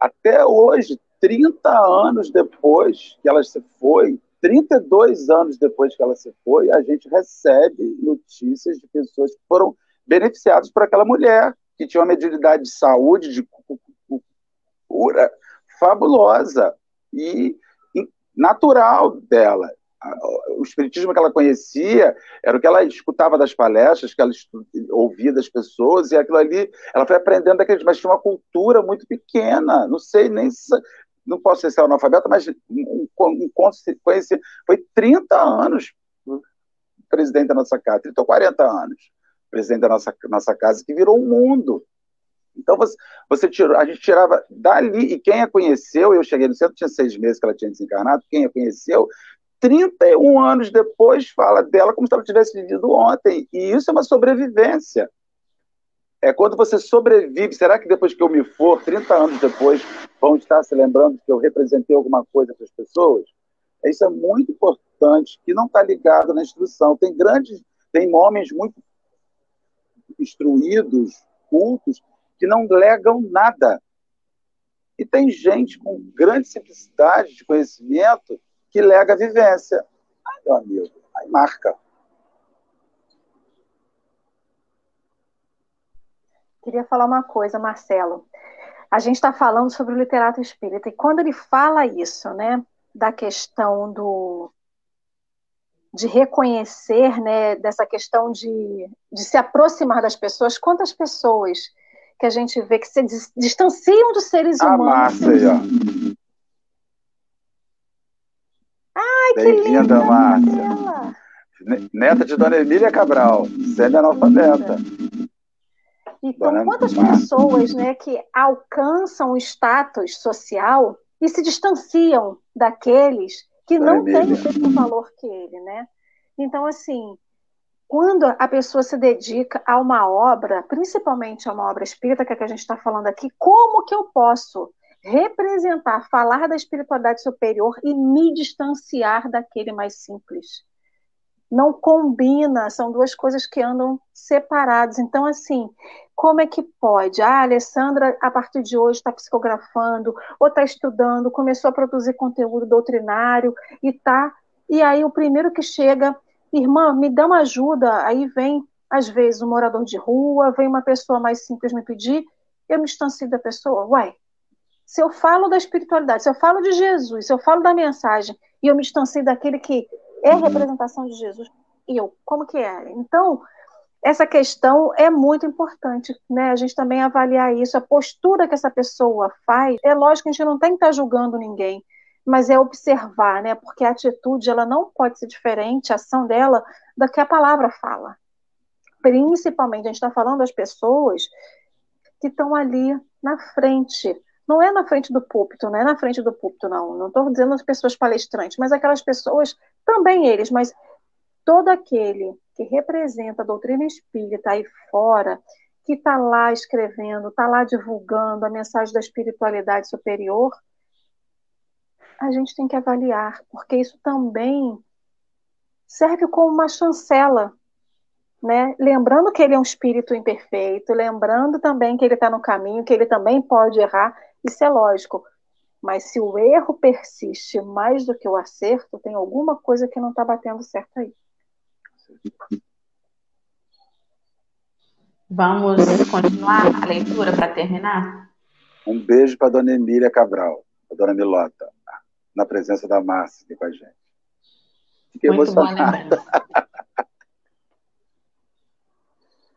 Até hoje, 30 anos depois que ela se foi, 32 anos depois que ela se foi, a gente recebe notícias de pessoas que foram beneficiadas por aquela mulher que tinha uma mediunidade de saúde, de cura fabulosa e natural dela. O espiritismo que ela conhecia era o que ela escutava das palestras, que ela ouvia das pessoas, e aquilo ali, ela foi aprendendo daqueles, mas tinha uma cultura muito pequena, não sei nem se, não posso ser analfabeta, mas um, um, consequência, foi 30 anos presidente da nossa casa, 30 ou 40 anos presidente da nossa, nossa casa, que virou um mundo. Então você, você tirou, a gente tirava dali, e quem a conheceu, eu cheguei no centro, tinha seis meses que ela tinha desencarnado, quem a conheceu, 31 anos depois fala dela como se ela tivesse vivido ontem. E isso é uma sobrevivência. É quando você sobrevive. Será que depois que eu me for, 30 anos depois, vão estar se lembrando que eu representei alguma coisa para as pessoas? Isso é muito importante, que não está ligado na instrução. Tem grandes, tem homens muito instruídos, cultos, que não legam nada. E tem gente com grande simplicidade de conhecimento que lega a vivência. Ai, meu amigo, aí marca. Queria falar uma coisa, Marcelo. A gente está falando sobre o literato espírita, e quando ele fala isso, né, da questão do de reconhecer, né, dessa questão de, de se aproximar das pessoas, quantas pessoas que a gente vê que se distanciam dos seres a humanos. Márcia aí, ó. Ai, que linda, Márcia. Neta de Dona Emília Cabral, semi-analfabeta. Então, Dona quantas Márcia. pessoas né, que alcançam o status social e se distanciam daqueles que Dona não têm o mesmo valor que ele, né? Então, assim, quando a pessoa se dedica a uma obra, principalmente a uma obra espírita, que é que a gente está falando aqui, como que eu posso representar, falar da espiritualidade superior e me distanciar daquele mais simples. Não combina, são duas coisas que andam separadas. Então, assim, como é que pode? Ah, a Alessandra, a partir de hoje, está psicografando, ou está estudando, começou a produzir conteúdo doutrinário e tá. E aí, o primeiro que chega, irmã, me dá uma ajuda. Aí vem, às vezes, um morador de rua, vem uma pessoa mais simples me pedir, eu me distancio da pessoa. Uai, se eu falo da espiritualidade, se eu falo de Jesus, se eu falo da mensagem e eu me distanciei daquele que é uhum. representação de Jesus, e eu, como que é? Então, essa questão é muito importante, né? A gente também avaliar isso, a postura que essa pessoa faz. É lógico que a gente não tem que estar julgando ninguém, mas é observar, né? Porque a atitude ela não pode ser diferente, a ação dela, da que a palavra fala. Principalmente, a gente está falando das pessoas que estão ali na frente, não é na frente do púlpito, não é na frente do púlpito, não. Não estou dizendo as pessoas palestrantes, mas aquelas pessoas, também eles, mas todo aquele que representa a doutrina espírita aí fora, que está lá escrevendo, está lá divulgando a mensagem da espiritualidade superior, a gente tem que avaliar, porque isso também serve como uma chancela né? Lembrando que ele é um espírito imperfeito, lembrando também que ele está no caminho, que ele também pode errar, isso é lógico. Mas se o erro persiste mais do que o acerto, tem alguma coisa que não está batendo certo aí. Vamos continuar a leitura para terminar? Um beijo para a dona Emília Cabral, a dona Milota, na presença da Márcia aqui com a gente. Fiquei Muito emocionada.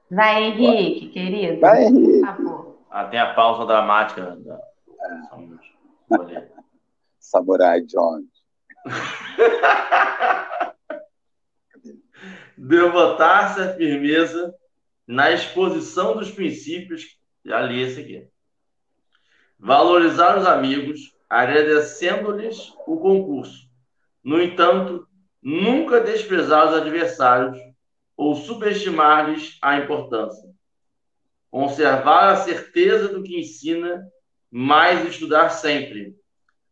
Vai, Henrique, querido. Vai, Henrique. Por favor. Ah, tem a pausa dramática da, Samurai Jones. Devotar-se a firmeza na exposição dos princípios. Já li esse aqui. Valorizar os amigos, agradecendo-lhes o concurso. No entanto, nunca desprezar os adversários ou subestimar-lhes a importância. Conservar a certeza do que ensina mas estudar sempre,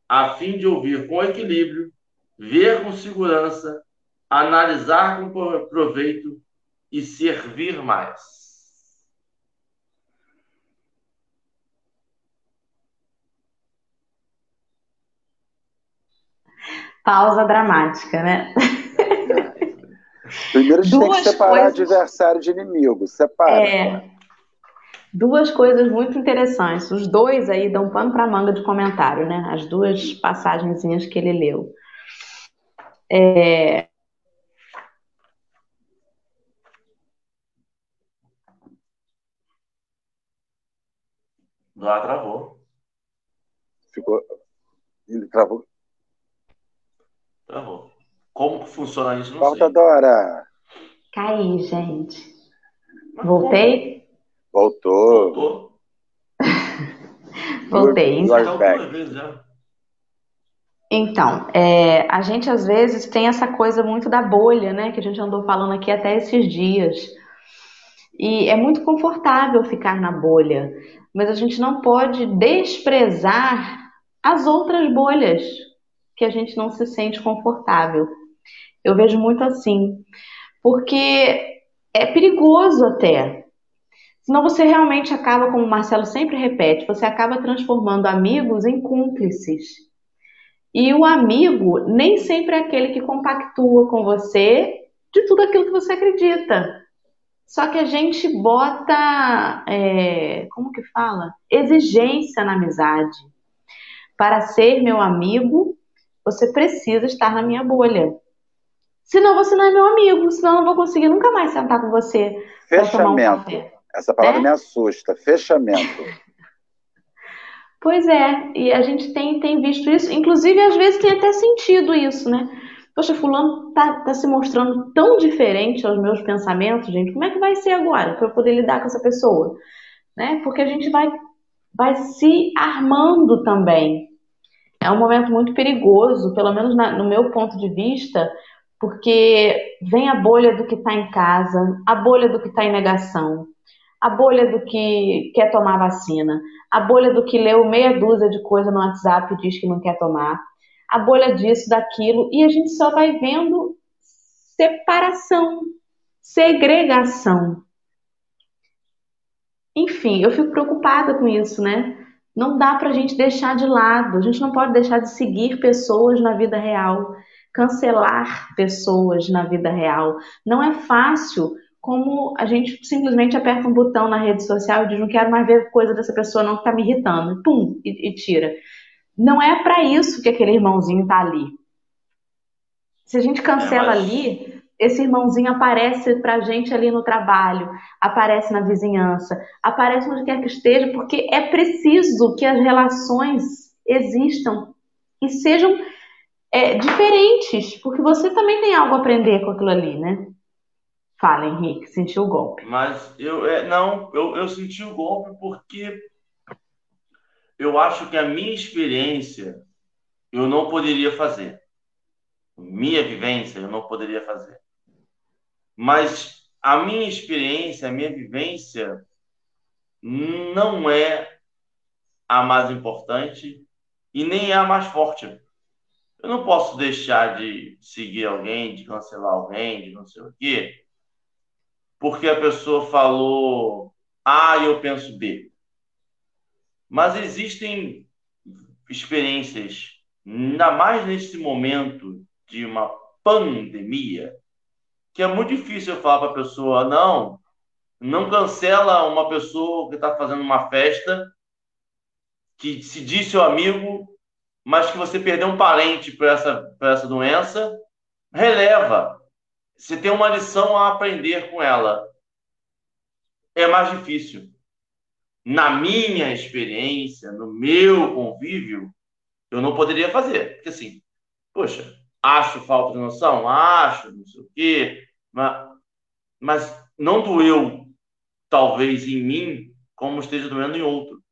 a fim de ouvir com equilíbrio, ver com segurança, analisar com proveito e servir mais. Pausa dramática, né? Primeiro a gente Duas tem que separar coisas... adversário de inimigo. Separa. É, duas coisas muito interessantes. Os dois aí dão pano para manga de comentário, né? As duas passagenzinhas que ele leu. É... Lá travou. Ficou. Ele travou. Travou. Como que funciona isso? Não Volta, sei. Dora. Caí, gente. Voltei? Voltou. Voltou. *laughs* Voltei. Então, é, a gente às vezes tem essa coisa muito da bolha, né? Que a gente andou falando aqui até esses dias. E é muito confortável ficar na bolha, mas a gente não pode desprezar as outras bolhas que a gente não se sente confortável. Eu vejo muito assim, porque é perigoso até. Senão você realmente acaba, como o Marcelo sempre repete, você acaba transformando amigos em cúmplices. E o amigo nem sempre é aquele que compactua com você de tudo aquilo que você acredita. Só que a gente bota, é, como que fala? Exigência na amizade. Para ser meu amigo, você precisa estar na minha bolha. Senão você não é meu amigo, senão eu não vou conseguir nunca mais sentar com você. Fechamento. Um Essa palavra é? me assusta. Fechamento. *laughs* Pois é, e a gente tem, tem visto isso, inclusive às vezes tem até sentido isso, né? Poxa, fulano tá, tá se mostrando tão diferente aos meus pensamentos, gente, como é que vai ser agora para eu poder lidar com essa pessoa? Né? Porque a gente vai, vai se armando também. É um momento muito perigoso, pelo menos na, no meu ponto de vista, porque vem a bolha do que está em casa, a bolha do que está em negação, a bolha do que quer tomar vacina, a bolha do que leu meia dúzia de coisa no WhatsApp e diz que não quer tomar, a bolha disso, daquilo, e a gente só vai vendo separação, segregação. Enfim, eu fico preocupada com isso, né? Não dá para a gente deixar de lado, a gente não pode deixar de seguir pessoas na vida real, cancelar pessoas na vida real. Não é fácil como a gente simplesmente aperta um botão na rede social e diz não quero mais ver coisa dessa pessoa não que está me irritando, pum, e, e tira. Não é para isso que aquele irmãozinho está ali. Se a gente cancela é, mas... ali, esse irmãozinho aparece pra gente ali no trabalho, aparece na vizinhança, aparece onde quer que esteja, porque é preciso que as relações existam e sejam é, diferentes, porque você também tem algo a aprender com aquilo ali, né? Fala, Henrique, sentiu o golpe. Mas eu é, não, eu, eu senti o golpe porque eu acho que a minha experiência eu não poderia fazer. Minha vivência eu não poderia fazer. Mas a minha experiência, a minha vivência não é a mais importante e nem é a mais forte. Eu não posso deixar de seguir alguém, de cancelar alguém, de não sei o quê, porque a pessoa falou A e eu penso B. Mas existem experiências, ainda mais nesse momento de uma pandemia, que é muito difícil eu falar para a pessoa: não, não cancela uma pessoa que está fazendo uma festa, que se diz seu amigo, mas que você perdeu um parente por essa, por essa doença, releva você tem uma lição a aprender com ela. É mais difícil. Na minha experiência, no meu convívio, eu não poderia fazer. Porque assim, poxa, acho falta de noção? Acho, não sei o quê. Mas, mas não doeu, talvez, em mim, como esteja doendo em outro.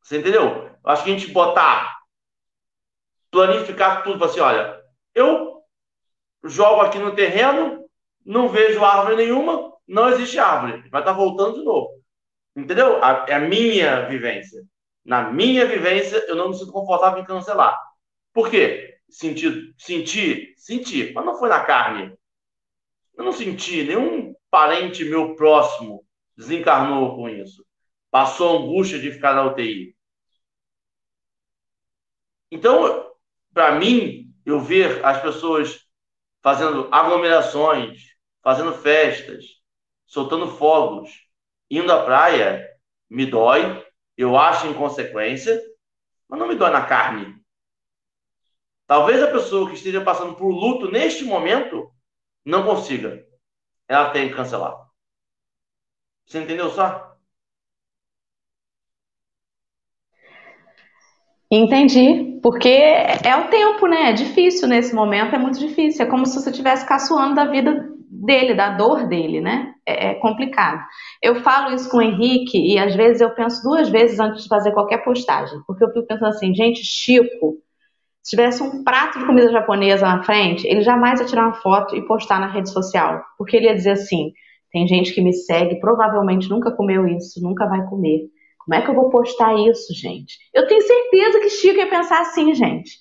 Você entendeu? Acho que a gente botar, planificar tudo, assim, olha, eu jogo aqui no terreno, não vejo árvore nenhuma, não existe árvore. Vai estar tá voltando de novo. Entendeu? É a minha vivência. Na minha vivência, eu não me sinto confortável em cancelar. Por quê? Senti, senti, senti, mas não foi na carne. Eu não senti, nenhum parente meu próximo desencarnou com isso. Passou angústia de ficar na UTI. Então, para mim, eu ver as pessoas fazendo aglomerações, fazendo festas, soltando fogos, indo à praia, me dói, eu acho inconsequência, mas não me dói na carne. Talvez a pessoa que esteja passando por luto neste momento não consiga. Ela tem que cancelar. Você entendeu só? Entendi, porque é o tempo, né? É difícil nesse momento, é muito difícil. É como se você estivesse caçoando da vida dele, da dor dele, né? É, é, complicado. Eu falo isso com o Henrique e às vezes eu penso duas vezes antes de fazer qualquer postagem, porque eu fico pensando assim, gente, Chico, se tivesse um prato de comida japonesa na frente, ele jamais ia tirar uma foto e postar na rede social, porque ele ia dizer assim: tem gente que me segue, provavelmente nunca comeu isso, nunca vai comer. Como é que eu vou postar isso, gente? Eu tenho certeza que Chico ia pensar assim, gente.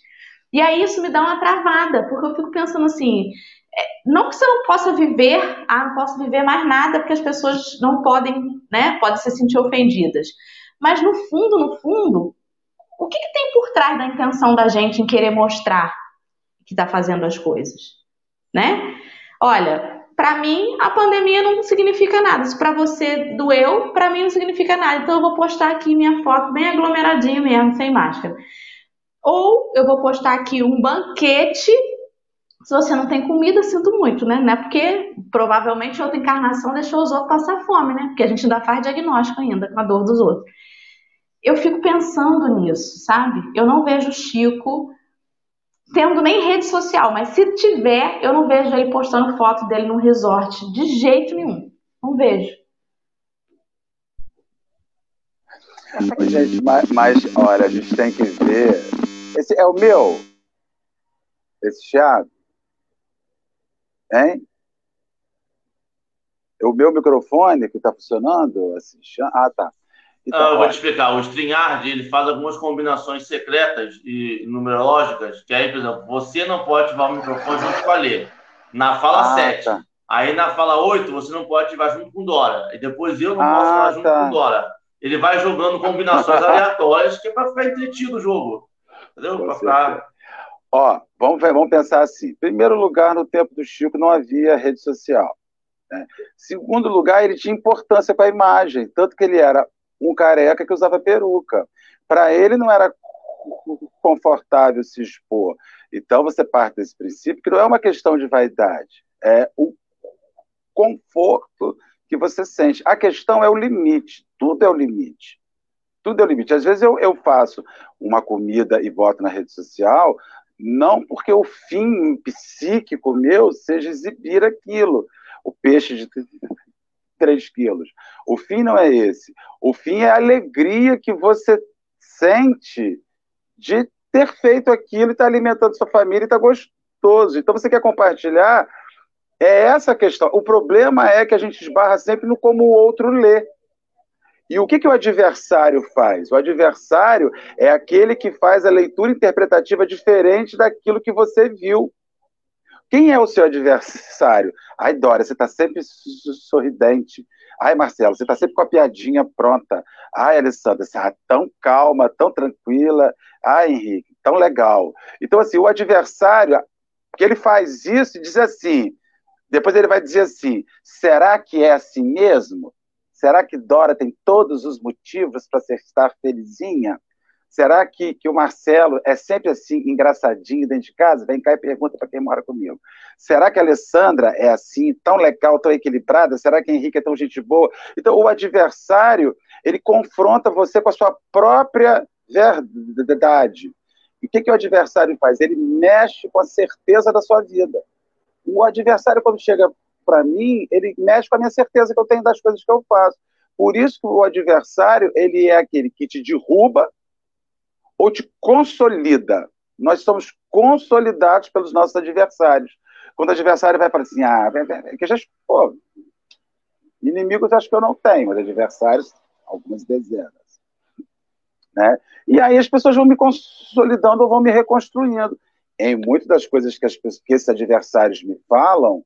E aí isso me dá uma travada, porque eu fico pensando assim, é, não que você não possa viver, ah, não posso viver mais nada, porque as pessoas não podem, né, podem se sentir ofendidas. Mas no fundo, no fundo, o que, que tem por trás da intenção da gente em querer mostrar que está fazendo as coisas, né? Olha, para mim a pandemia não significa nada. Se para você doeu, para mim não significa nada. Então eu vou postar aqui minha foto bem aglomeradinha mesmo, sem máscara. Ou eu vou postar aqui um banquete se você não tem comida, sinto muito, né? Não é porque provavelmente outra encarnação deixou os outros passar fome, né? Porque a gente ainda faz diagnóstico ainda com a dor dos outros. Eu fico pensando nisso, sabe? Eu não vejo Chico tendo nem rede social, mas se tiver, eu não vejo ele postando foto dele num resort de jeito nenhum. Não vejo. Gente, mas, mas olha, a gente tem que ver. Esse é o meu. Esse Thiago. Hein? O meu microfone que está funcionando? Assim, ah, tá. Então, ah, eu vou te explicar. O StreamYard ele faz algumas combinações secretas e numerológicas, que aí, por exemplo, você não pode ativar o microfone junto com a Lê. Na fala ah, 7. Tá. Aí na fala 8, você não pode ativar junto com Dora. E depois eu não ah, posso falar junto tá. com Dora. Ele vai jogando combinações *laughs* aleatórias, que é para ficar entretido o jogo. Entendeu? Para ficar Ó, vamos, vamos pensar assim. Em primeiro lugar, no tempo do Chico não havia rede social. Né? Segundo lugar, ele tinha importância para a imagem, tanto que ele era um careca que usava peruca. Para ele não era confortável se expor. Então você parte desse princípio que não é uma questão de vaidade, é o conforto que você sente. A questão é o limite, tudo é o limite. Tudo é o limite. Às vezes eu, eu faço uma comida e boto na rede social, não porque o fim psíquico meu seja exibir aquilo, o peixe de 3 quilos. O fim não é esse. O fim é a alegria que você sente de ter feito aquilo e estar tá alimentando sua família e estar tá gostoso. Então você quer compartilhar? É essa a questão. O problema é que a gente esbarra sempre no como o outro lê. E o que, que o adversário faz? O adversário é aquele que faz a leitura interpretativa diferente daquilo que você viu. Quem é o seu adversário? Ai, Dória, você está sempre sorridente. Ai, Marcelo, você está sempre com a piadinha pronta. Ai, Alessandra, você está tão calma, tão tranquila. Ai, Henrique, tão legal. Então, assim, o adversário, que ele faz isso e diz assim, depois ele vai dizer assim, será que é assim mesmo? Será que Dora tem todos os motivos para estar felizinha? Será que, que o Marcelo é sempre assim, engraçadinho dentro de casa? Vem cá e pergunta para quem mora comigo. Será que a Alessandra é assim, tão legal, tão equilibrada? Será que Henrique é tão gente boa? Então, o adversário, ele confronta você com a sua própria verdade. E o que, que o adversário faz? Ele mexe com a certeza da sua vida. O adversário, quando chega para mim, ele mexe com a minha certeza que eu tenho das coisas que eu faço. Por isso que o adversário, ele é aquele que te derruba ou te consolida. Nós somos consolidados pelos nossos adversários. Quando o adversário vai para assim, ah, que já, pô, inimigos acho que eu não tenho, mas adversários, algumas dezenas. Né? E aí as pessoas vão me consolidando ou vão me reconstruindo. Em muitas das coisas que, as, que esses adversários me falam,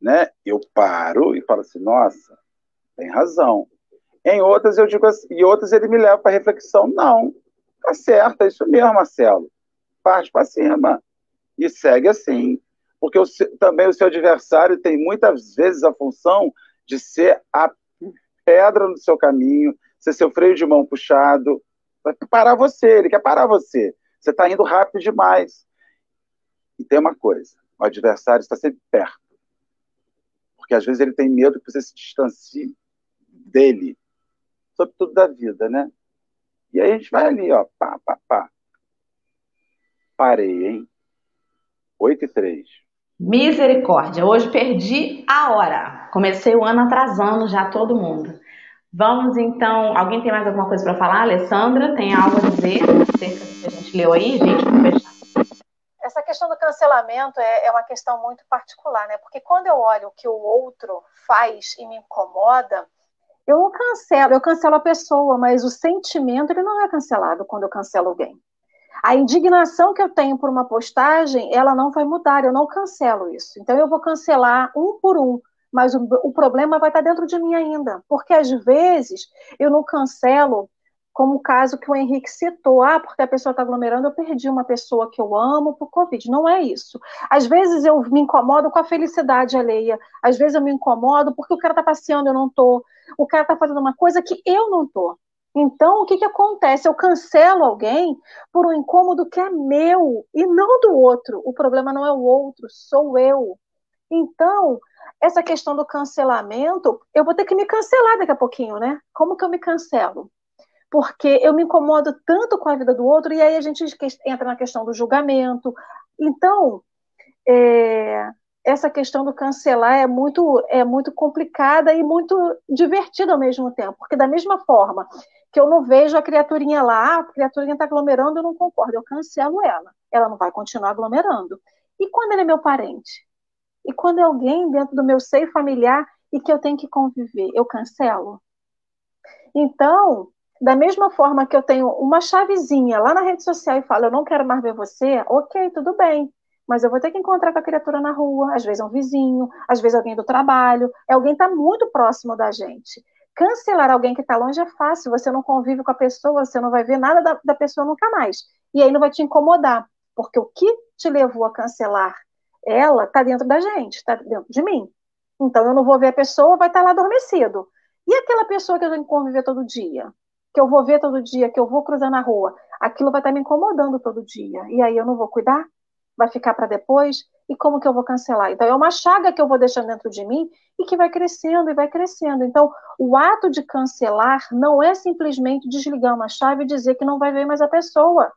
né, eu paro e falo assim, nossa, tem razão. Em outras eu digo assim, e outras ele me leva para reflexão, não, tá certo, é isso mesmo, Marcelo. Parte para cima e segue assim, porque o, também o seu adversário tem muitas vezes a função de ser a pedra no seu caminho, ser seu freio de mão puxado, para parar você, ele quer parar você. Você está indo rápido demais. E tem uma coisa, o adversário está sempre perto porque às vezes ele tem medo que você se distancie dele, sobretudo da vida, né? E aí a gente vai ali, ó, pá, pá, pá. Parei, hein? 8 e 3. Misericórdia, hoje perdi a hora. Comecei o ano atrasando já todo mundo. Vamos então. Alguém tem mais alguma coisa para falar? Alessandra, tem algo a dizer acerca do que a gente leu aí, gente? Essa questão do cancelamento é, é uma questão muito particular, né? Porque quando eu olho o que o outro faz e me incomoda, eu não cancelo, eu cancelo a pessoa, mas o sentimento ele não é cancelado quando eu cancelo alguém. A indignação que eu tenho por uma postagem, ela não vai mudar, eu não cancelo isso. Então eu vou cancelar um por um, mas o, o problema vai estar dentro de mim ainda, porque às vezes eu não cancelo como o caso que o Henrique citou, ah, porque a pessoa está aglomerando, eu perdi uma pessoa que eu amo por Covid. Não é isso. Às vezes eu me incomodo com a felicidade alheia, às vezes eu me incomodo porque o cara está passeando, eu não estou, o cara está fazendo uma coisa que eu não estou. Então, o que, que acontece? Eu cancelo alguém por um incômodo que é meu e não do outro. O problema não é o outro, sou eu. Então, essa questão do cancelamento, eu vou ter que me cancelar daqui a pouquinho, né? Como que eu me cancelo? Porque eu me incomodo tanto com a vida do outro, e aí a gente entra na questão do julgamento. Então, é, essa questão do cancelar é muito, é muito complicada e muito divertida ao mesmo tempo, porque da mesma forma que eu não vejo a criaturinha lá, a criaturinha está aglomerando, eu não concordo, eu cancelo ela, ela não vai continuar aglomerando. E quando ele é meu parente? E quando é alguém dentro do meu seio familiar e que eu tenho que conviver, eu cancelo? Então, da mesma forma que eu tenho uma chavezinha lá na rede social e falo, eu não quero mais ver você, ok, tudo bem mas eu vou ter que encontrar com a criatura na rua, às vezes é um vizinho, às vezes alguém do trabalho, é alguém está muito próximo da gente. Cancelar alguém que está longe é fácil, você não convive com a pessoa, você não vai ver nada da, da pessoa nunca mais. E aí não vai te incomodar, porque o que te levou a cancelar ela está dentro da gente, está dentro de mim. Então eu não vou ver a pessoa, vai estar tá lá adormecido. E aquela pessoa que eu tenho que conviver todo dia? Que eu vou ver todo dia, que eu vou cruzar na rua, aquilo vai estar me incomodando todo dia. E aí eu não vou cuidar? vai ficar para depois? E como que eu vou cancelar? Então, é uma chaga que eu vou deixando dentro de mim e que vai crescendo e vai crescendo. Então, o ato de cancelar não é simplesmente desligar uma chave e dizer que não vai ver mais a pessoa.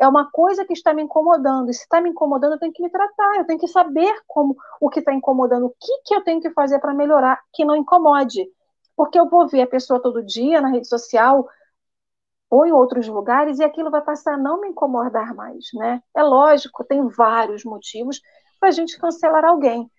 É uma coisa que está me incomodando. E se está me incomodando, eu tenho que me tratar. Eu tenho que saber como o que está incomodando, o que, que eu tenho que fazer para melhorar que não incomode. Porque eu vou ver a pessoa todo dia na rede social, ou em outros lugares, e aquilo vai passar a não me incomodar mais, né? É lógico, tem vários motivos para a gente cancelar alguém.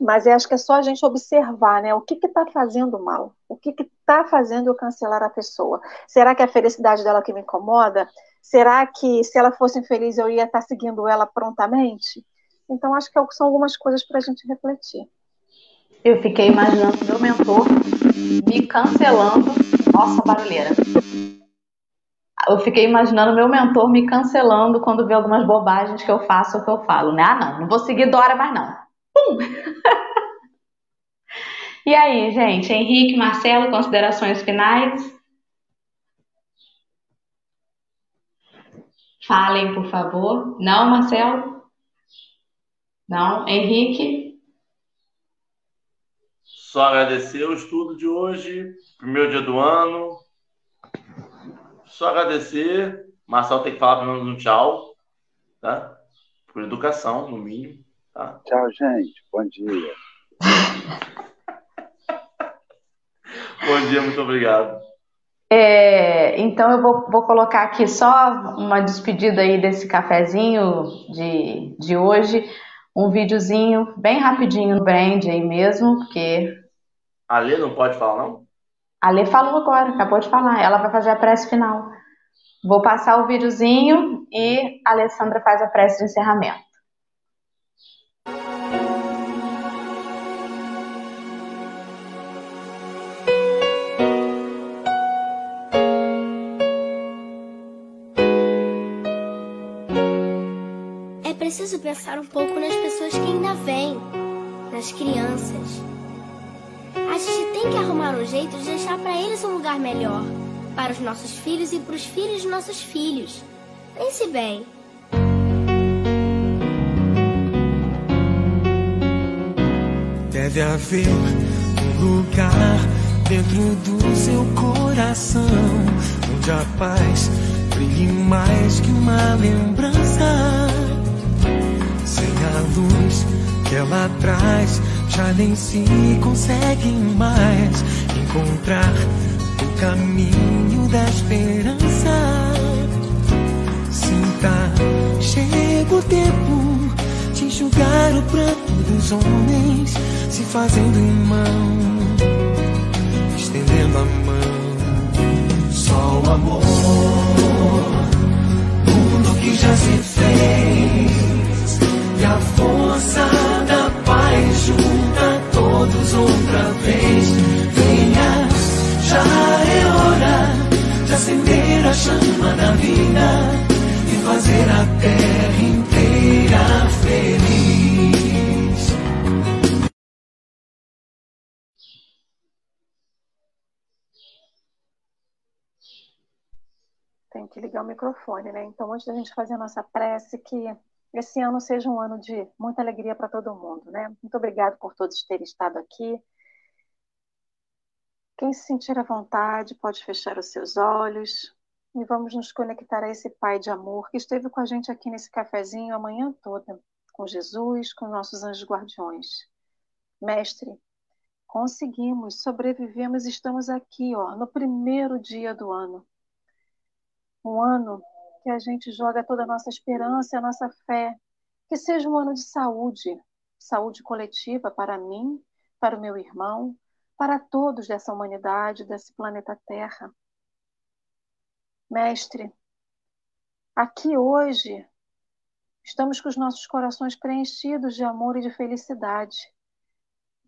Mas eu acho que é só a gente observar, né? O que está fazendo mal? O que está fazendo eu cancelar a pessoa? Será que é a felicidade dela que me incomoda? Será que se ela fosse infeliz eu ia estar tá seguindo ela prontamente? Então acho que é são algumas coisas para a gente refletir. Eu fiquei imaginando meu mentor me cancelando. Nossa, barulheira eu fiquei imaginando meu mentor me cancelando quando vê algumas bobagens que eu faço ou que eu falo, né? Ah, não, não vou seguir Dora mais não. Pum! *laughs* e aí, gente? Henrique, Marcelo, considerações finais? Falem, por favor. Não, Marcelo? Não? Henrique? Só agradecer o estudo de hoje, primeiro dia do ano, só agradecer. Marcelo tem que falar para um tchau, tá? Por educação, no mínimo. Tá? Tchau, gente. Bom dia. *laughs* Bom dia, muito obrigado. É, então eu vou, vou, colocar aqui só uma despedida aí desse cafezinho de, de hoje, um videozinho bem rapidinho no brand aí mesmo, porque. A Lê não pode falar, não? A Lê falou agora, acabou de falar. Ela vai fazer a prece final. Vou passar o videozinho e a Alessandra faz a prece de encerramento. É preciso pensar um pouco nas pessoas que ainda vêm, nas crianças tem que arrumar um jeito de deixar para eles um lugar melhor. Para os nossos filhos e para os filhos dos nossos filhos. Pense bem. Deve haver um lugar dentro do seu coração onde a paz brilhe mais que uma lembrança. Sem a luz que ela traz já nem se consegue mais encontrar o caminho da esperança. Sinta, chega o tempo de enxugar o pranto dos homens, se fazendo irmão, estendendo a mão. Só o amor, mundo que já se fez, e a força paz junta todos outra vez. Venha, já é hora de acender a chama da vida e fazer a terra inteira feliz. Tem que ligar o microfone, né? Então, antes da gente fazer a nossa prece, que esse ano seja um ano de muita alegria para todo mundo, né? Muito obrigado por todos terem estado aqui. Quem se sentir à vontade pode fechar os seus olhos e vamos nos conectar a esse Pai de amor que esteve com a gente aqui nesse cafezinho a manhã toda, com Jesus, com nossos anjos guardiões. Mestre, conseguimos, sobrevivemos, estamos aqui, ó, no primeiro dia do ano. Um ano que a gente joga toda a nossa esperança a nossa fé. Que seja um ano de saúde, saúde coletiva para mim, para o meu irmão, para todos dessa humanidade, desse planeta Terra. Mestre, aqui hoje estamos com os nossos corações preenchidos de amor e de felicidade.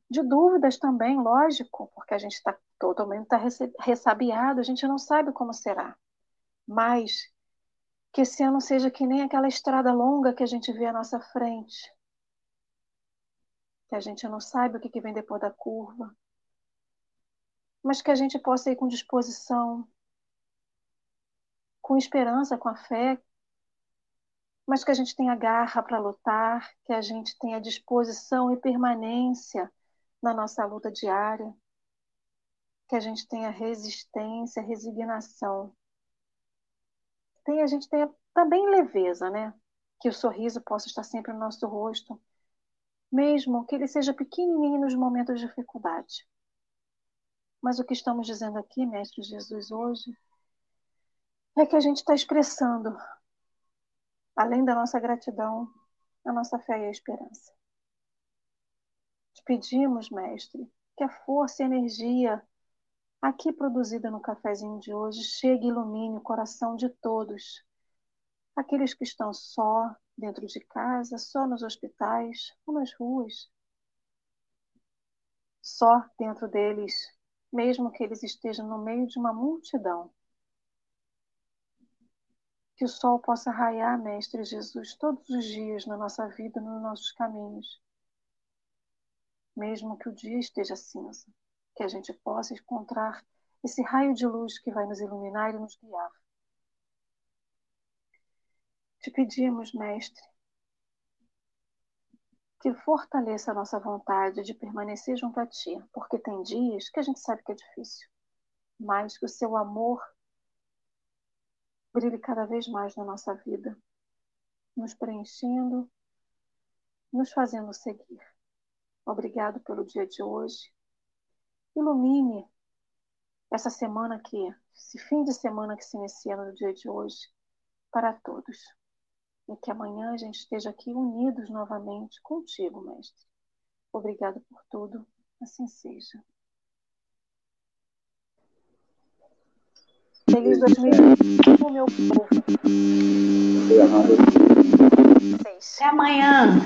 De dúvidas também, lógico, porque a gente está totalmente tá ressabiado, a gente não sabe como será. Mas que esse ano seja que nem aquela estrada longa que a gente vê à nossa frente. Que a gente não sabe o que vem depois da curva. Mas que a gente possa ir com disposição, com esperança, com a fé, mas que a gente tenha garra para lutar, que a gente tenha disposição e permanência na nossa luta diária, que a gente tenha resistência, resignação tem, a gente tenha também leveza, né? Que o sorriso possa estar sempre no nosso rosto, mesmo que ele seja pequenininho nos momentos de dificuldade. Mas o que estamos dizendo aqui, Mestre Jesus, hoje, é que a gente está expressando, além da nossa gratidão, a nossa fé e a esperança. Te pedimos, Mestre, que a força e a energia aqui produzida no cafezinho de hoje, chegue e ilumine o coração de todos. Aqueles que estão só dentro de casa, só nos hospitais ou nas ruas. Só dentro deles, mesmo que eles estejam no meio de uma multidão. Que o sol possa raiar, Mestre Jesus, todos os dias na nossa vida, nos nossos caminhos. Mesmo que o dia esteja cinza que a gente possa encontrar esse raio de luz que vai nos iluminar e nos guiar. Te pedimos, Mestre, que fortaleça a nossa vontade de permanecer junto a Ti, porque tem dias que a gente sabe que é difícil, mas que o Seu amor brilhe cada vez mais na nossa vida, nos preenchendo, nos fazendo seguir. Obrigado pelo dia de hoje. Ilumine essa semana aqui, esse fim de semana que se inicia no dia de hoje, para todos. E que amanhã a gente esteja aqui unidos novamente contigo, Mestre. Obrigado por tudo, assim seja. Feliz 2020, meu povo. Até amanhã.